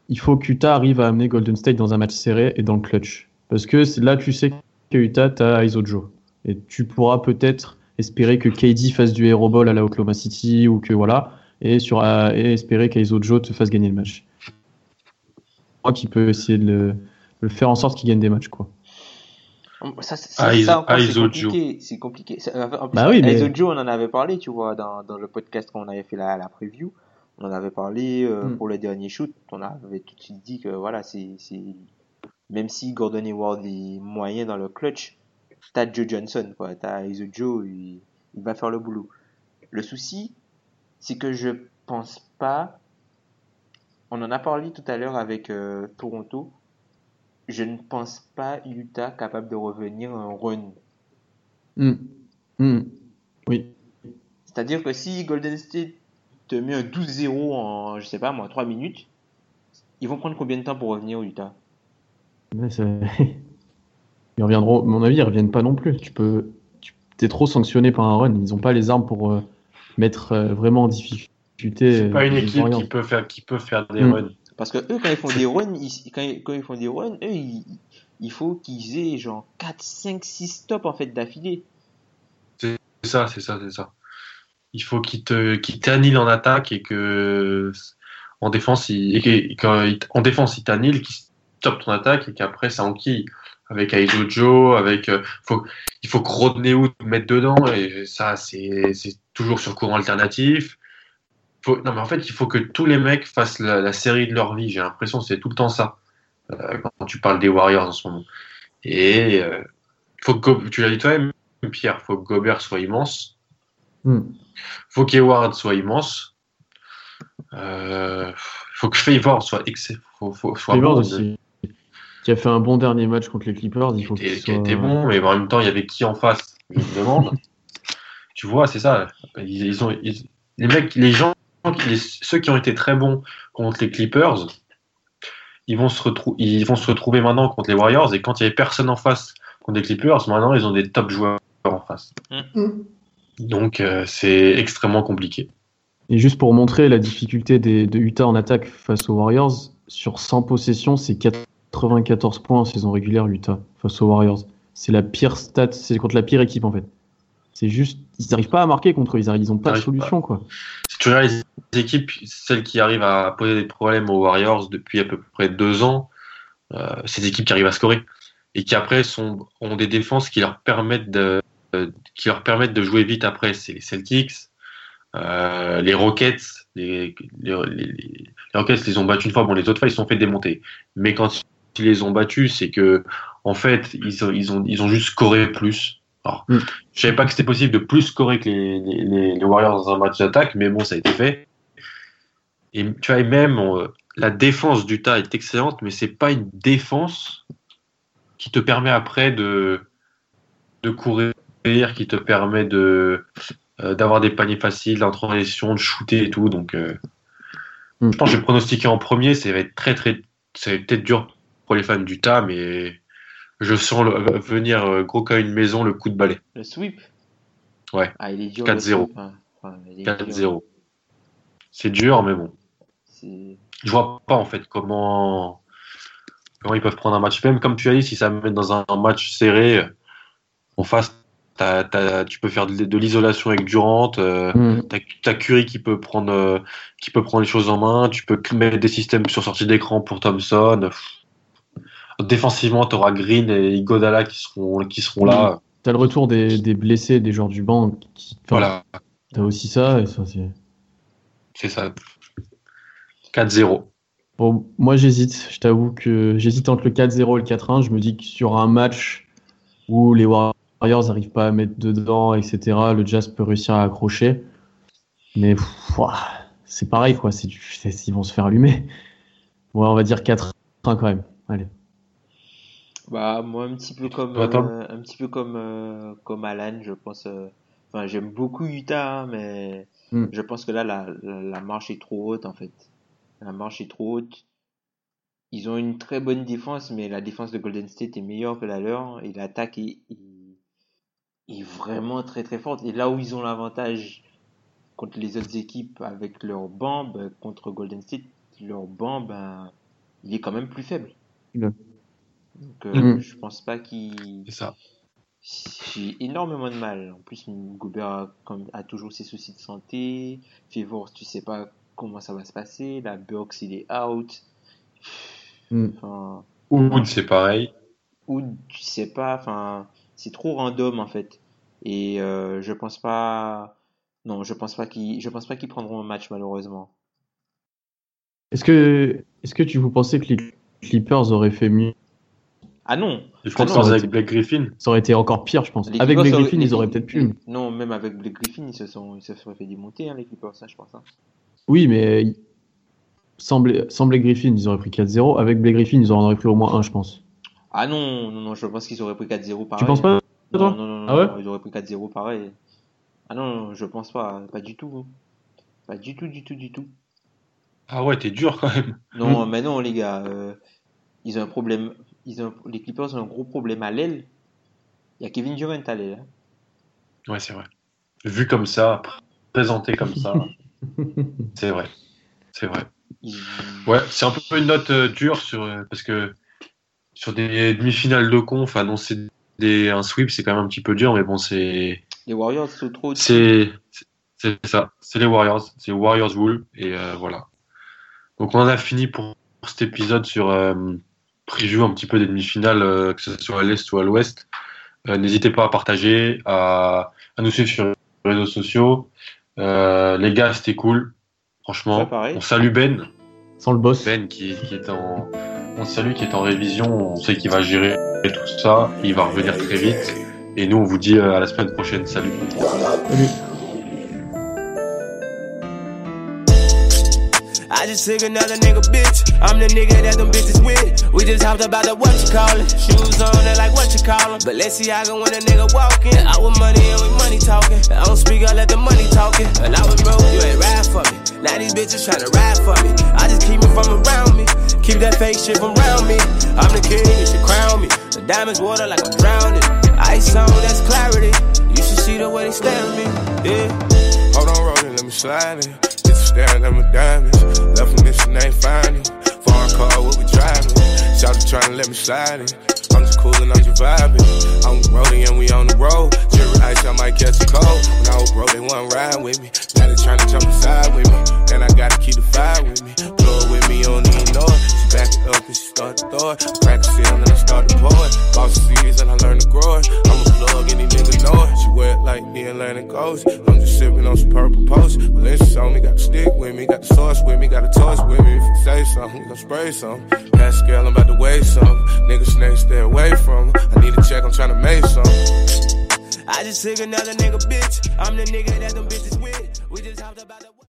il faut qu'Utah arrive à amener Golden State dans un match serré et dans le clutch. Parce que c'est là, tu sais que Utah, t'as Iso Joe. Et tu pourras peut-être espérer que KD fasse du hero ball à la Oklahoma City ou que voilà, et, sur, euh, et espérer qu'Iso Joe te fasse gagner le match. Moi qui peux essayer de le, de le faire en sorte qu'il gagne des matchs, quoi. Ça, c'est- ça compliqué. C'est compliqué. En plus, Bah oui, mais- Iso Joe, on en avait parlé, tu vois, dans, dans le podcast quand on avait fait la, la preview. On en avait parlé euh, Mm. pour le dernier shoot. On avait tout de suite dit que voilà, c'est, c'est, même si Gordon Hayward est moyen dans le clutch, t'as Joe Johnson, quoi. T'as Iso Joe, il, il va faire le boulot. Le souci, c'est que je pense pas. On en a parlé tout à l'heure avec euh, Toronto. Je ne pense pas Utah capable de revenir un run. Hmm. Hmm. Oui. C'est-à-dire que si Golden State te met un 12-0 en, je sais pas moi, 3 minutes. Ils vont prendre combien de temps pour revenir au Utah? Ça- ils reviendront, à mon avis, ils reviennent pas non plus. Tu peux, tu es trop sanctionné par un run. Ils ont pas les armes pour euh, mettre euh, vraiment en difficulté. C'est pas euh, une équipe qui peut faire, qui peut faire des Mm. runs. Parce que eux, quand ils font des runs, ils, quand, ils, quand ils font des runs, eux, ils- il faut qu'ils aient genre 4, 5, 6 stops en fait d'affilée. C'est ça, c'est ça, c'est ça. Il faut qu'il te, qu'il t'annule en attaque et que en défense, il, et que- quand il- en défense, il t'annule, qu'il stoppe ton attaque et qu'après ça enquille. Avec Aizo Joe, avec, euh, faut, il faut que Rodney Hood mette dedans et ça, c'est, toujours sur courant alternatif. Faut, non, mais en fait, il faut que tous les mecs fassent la, la série de leur vie. J'ai l'impression c'est tout le temps ça. euh, quand tu parles des Warriors en ce moment. Et euh, faut que, tu l'as dit toi-même, Pierre, faut que Gobert soit immense. Hmm. Faut qu'Eward soit immense. Euh, faut que Favor soit excellent. Faut, faut, soit Favors bon. aussi, qui a fait un bon dernier match contre les Clippers. Il faut Qui qu'il soit. était bon, mais en même temps, il y avait qui en face Je me demande. tu vois, c'est ça. Ils, ils ont, ils- les mecs, les gens, les- ceux qui ont été très bons contre les Clippers, ils vont se, ils vont se retrouver maintenant contre les Warriors. Et quand il y avait personne en face contre les Clippers, maintenant, ils ont des top joueurs en face. Donc, euh, c'est extrêmement compliqué. Et juste pour montrer la difficulté des, de Utah en attaque face aux Warriors, sur 100 possessions, c'est 94 points en saison régulière Utah face aux Warriors. C'est la pire stat, c'est contre la pire équipe en fait. C'est juste, ils n'arrivent pas à marquer contre eux, ils n'ont pas de solution quoi. Si tu regardes les équipes, celles qui arrivent à poser des problèmes aux Warriors depuis à peu près deux ans, euh, c'est des équipes qui arrivent à scorer et qui après sont, ont des défenses qui leur permettent de, euh, qui leur permettent de jouer vite après. C'est les Celtics, euh, les Rockets. Les, les, les, les Rockets les ont battus une fois. Bon, les autres fois ils se sont fait démonter. Mais quand ils les ont battus, c'est que en fait ils ont, ils ont, ils ont juste scoré plus. Alors, Mm. Je savais pas que c'était possible de plus scorer que les, les, Warriors dans un match d'attaque, mais bon, ça a été fait. Et tu vois, et même la défense d'Utah est excellente, mais c'est pas une défense qui te permet après de, de courir, qui te permet de euh, d'avoir des paniers faciles, en transition, de shooter et tout. Donc, euh, Mm. je pense que j'ai pronostiqué en premier, ça va être très très, ça va être peut-être dur pour les fans d'Utah, mais je sens le- venir euh, gros comme une maison le coup de balai. Le sweep Ouais. Ah, il est dur. 4-0. le sweep, hein. Enfin. 4-0. C'est dur, mais bon. Je vois pas en fait comment comment ils peuvent prendre un match. Même comme tu as dit, si ça me met dans un, match serré, en face, t'as- t'as- tu peux faire de, de l'isolation avec Durant. Euh, Mm. T'as t'as Curry qui peut prendre euh, qui peut prendre les choses en main. Tu peux mettre des systèmes sur sortie d'écran pour Thompson. Pff. Défensivement, tu auras Green et Igodala qui seront qui seront là. T'as le retour des, des blessés, des joueurs du banc. Qui, Voilà, T'as aussi ça, et ça c'est. ça. 4-0. Bon, moi j'hésite, je t'avoue que j'hésite entre le 4-0 et le 4-1. Je me dis que sur un match où les Warriors n'arrivent pas à mettre dedans, etc., le Jazz peut réussir à accrocher. Mais c'est pareil, quoi. C'est- ils vont se faire allumer. Ouais, on va dire 4-1 quand même. Allez. Bah, moi, un petit peu comme, euh, un petit peu comme, euh, comme Alan, je pense. euh, Enfin, j'aime beaucoup Utah, hein, mais Hmm. je pense que là, la, la, la marche est trop haute, en fait. La marche est trop haute. Ils ont une très bonne défense, mais la défense de Golden State est meilleure que la leur, et l'attaque est, est, est vraiment très très forte. Et là où ils ont l'avantage contre les autres équipes avec leur banc, ben, contre Golden State, leur banc, ben, il est quand même plus faible. Donc, euh, Mhm. je pense pas qu'il. C'est ça. J'ai énormément de mal. En plus, Gobert a, comme- a toujours ses soucis de santé. Favors, tu sais pas comment ça va se passer. La Burks, il est out. Enfin, Wood, c'est pareil. ou tu sais pas. Enfin, c'est trop random en fait. Et euh, je pense pas. Non, je pense pas qu'ils. Je pense pas qu'ils prendront un match malheureusement. Est-ce que, est-ce que tu vous pensez que les Clippers auraient fait mieux Ah non. Ah non, Clippers ça- avec Blake Griffin. Ça aurait été encore pire, je pense. Les Avec Blake Griffin, ils auraient peut-être pu. Non, même avec Blake Griffin, ils se sont, ils se sont fait démonter hein, les Clippers, ça je pense. hein. Oui, mais sans, Bla- sans Blake Griffin, ils auraient pris 4-0. Avec Blake Griffin, ils en auraient pris au moins un, je pense. Ah non, non, non, je pense qu'ils auraient pris 4-0 pareil. Tu penses pas, Non, toi non, non, non, Ah ouais non, ils auraient pris 4-0 pareil. Ah non, non, je pense pas, pas du tout. Pas du tout, du tout, du tout. Ah ouais, t'es dur quand même. Non, mais non, les gars. euh, ils ont un problème. Ils ont, les Clippers ont un gros problème à l'aile. Il y a Kevin Durant à l'aile. hein. Ouais, c'est vrai. Vu comme ça, pr- présenté comme ça, c'est vrai. C'est vrai. Ouais, c'est un peu une note euh, dure sur, euh, parce que sur des demi-finales de conf, annoncer des, un sweep, c'est quand même un petit peu dur, mais bon, c'est Les Warriors sont trop. c'est c'est ça. C'est les Warriors. C'est Warriors Wool. Et euh, voilà. Donc on en a fini pour, pour cet épisode sur euh, preview un petit peu des demi-finales, euh, que ce soit à l'Est ou à l'Ouest. Euh, N'hésitez pas à partager, à, à nous suivre sur les réseaux sociaux. Euh, les gars, c'était cool. Franchement, on salue Ben. Sans le boss. Ben qui, qui est en on salue qui est en révision, on sait qu'il va gérer tout ça, il va revenir très vite et nous on vous dit à la semaine prochaine. Salut. Salut. I just took another nigga bitch. I'm the nigga that them bitches with. We just hopped about the what you call it. Shoes on it like what you call it. But let's them. Balenciaga when a nigga walking. I with money and with money talking. I don't speak, I let the money talking. And I was broke, you ain't ride for me. Now these bitches tryna ride for me. I just keep it from around me. Keep that fake shit from around me. I'm the king, you should crown me. The diamonds water like I'm drowning. Ice on, that's clarity. You should see the way they stare at me. Yeah. Hold on, rolling, let me slide in. Bitch staring at my diamonds. Left a mission, ain't finding. Foreign car, what we driving? Shout trying to let me slide in. I'm just coolin', I'm just vibing. I'm rolling and we on the road. Jerry ice, I might catch a cold. When I was broke, they wasn't riding with me. Now they trying to jump inside with me. And I gotta keep the fire with me. Blow it with me, you don't. Back it up and she start to throw it. Crack the seal and I start to pour it. Boss seeds and I learn to grow it. I'm a plug, any nigga know it. She it like the Atlantic coast. I'm just sipping on some purple post. Valencia on me, got the stick with me, got the sauce with me, got the toast with me. If you say something, we gon' spray some. Pascal, I'm about to weigh some. Nigga snake, stay away from her. I need a check, I'm tryna make some. I just took another nigga bitch. I'm the nigga that them bitches with. We just hopped about the.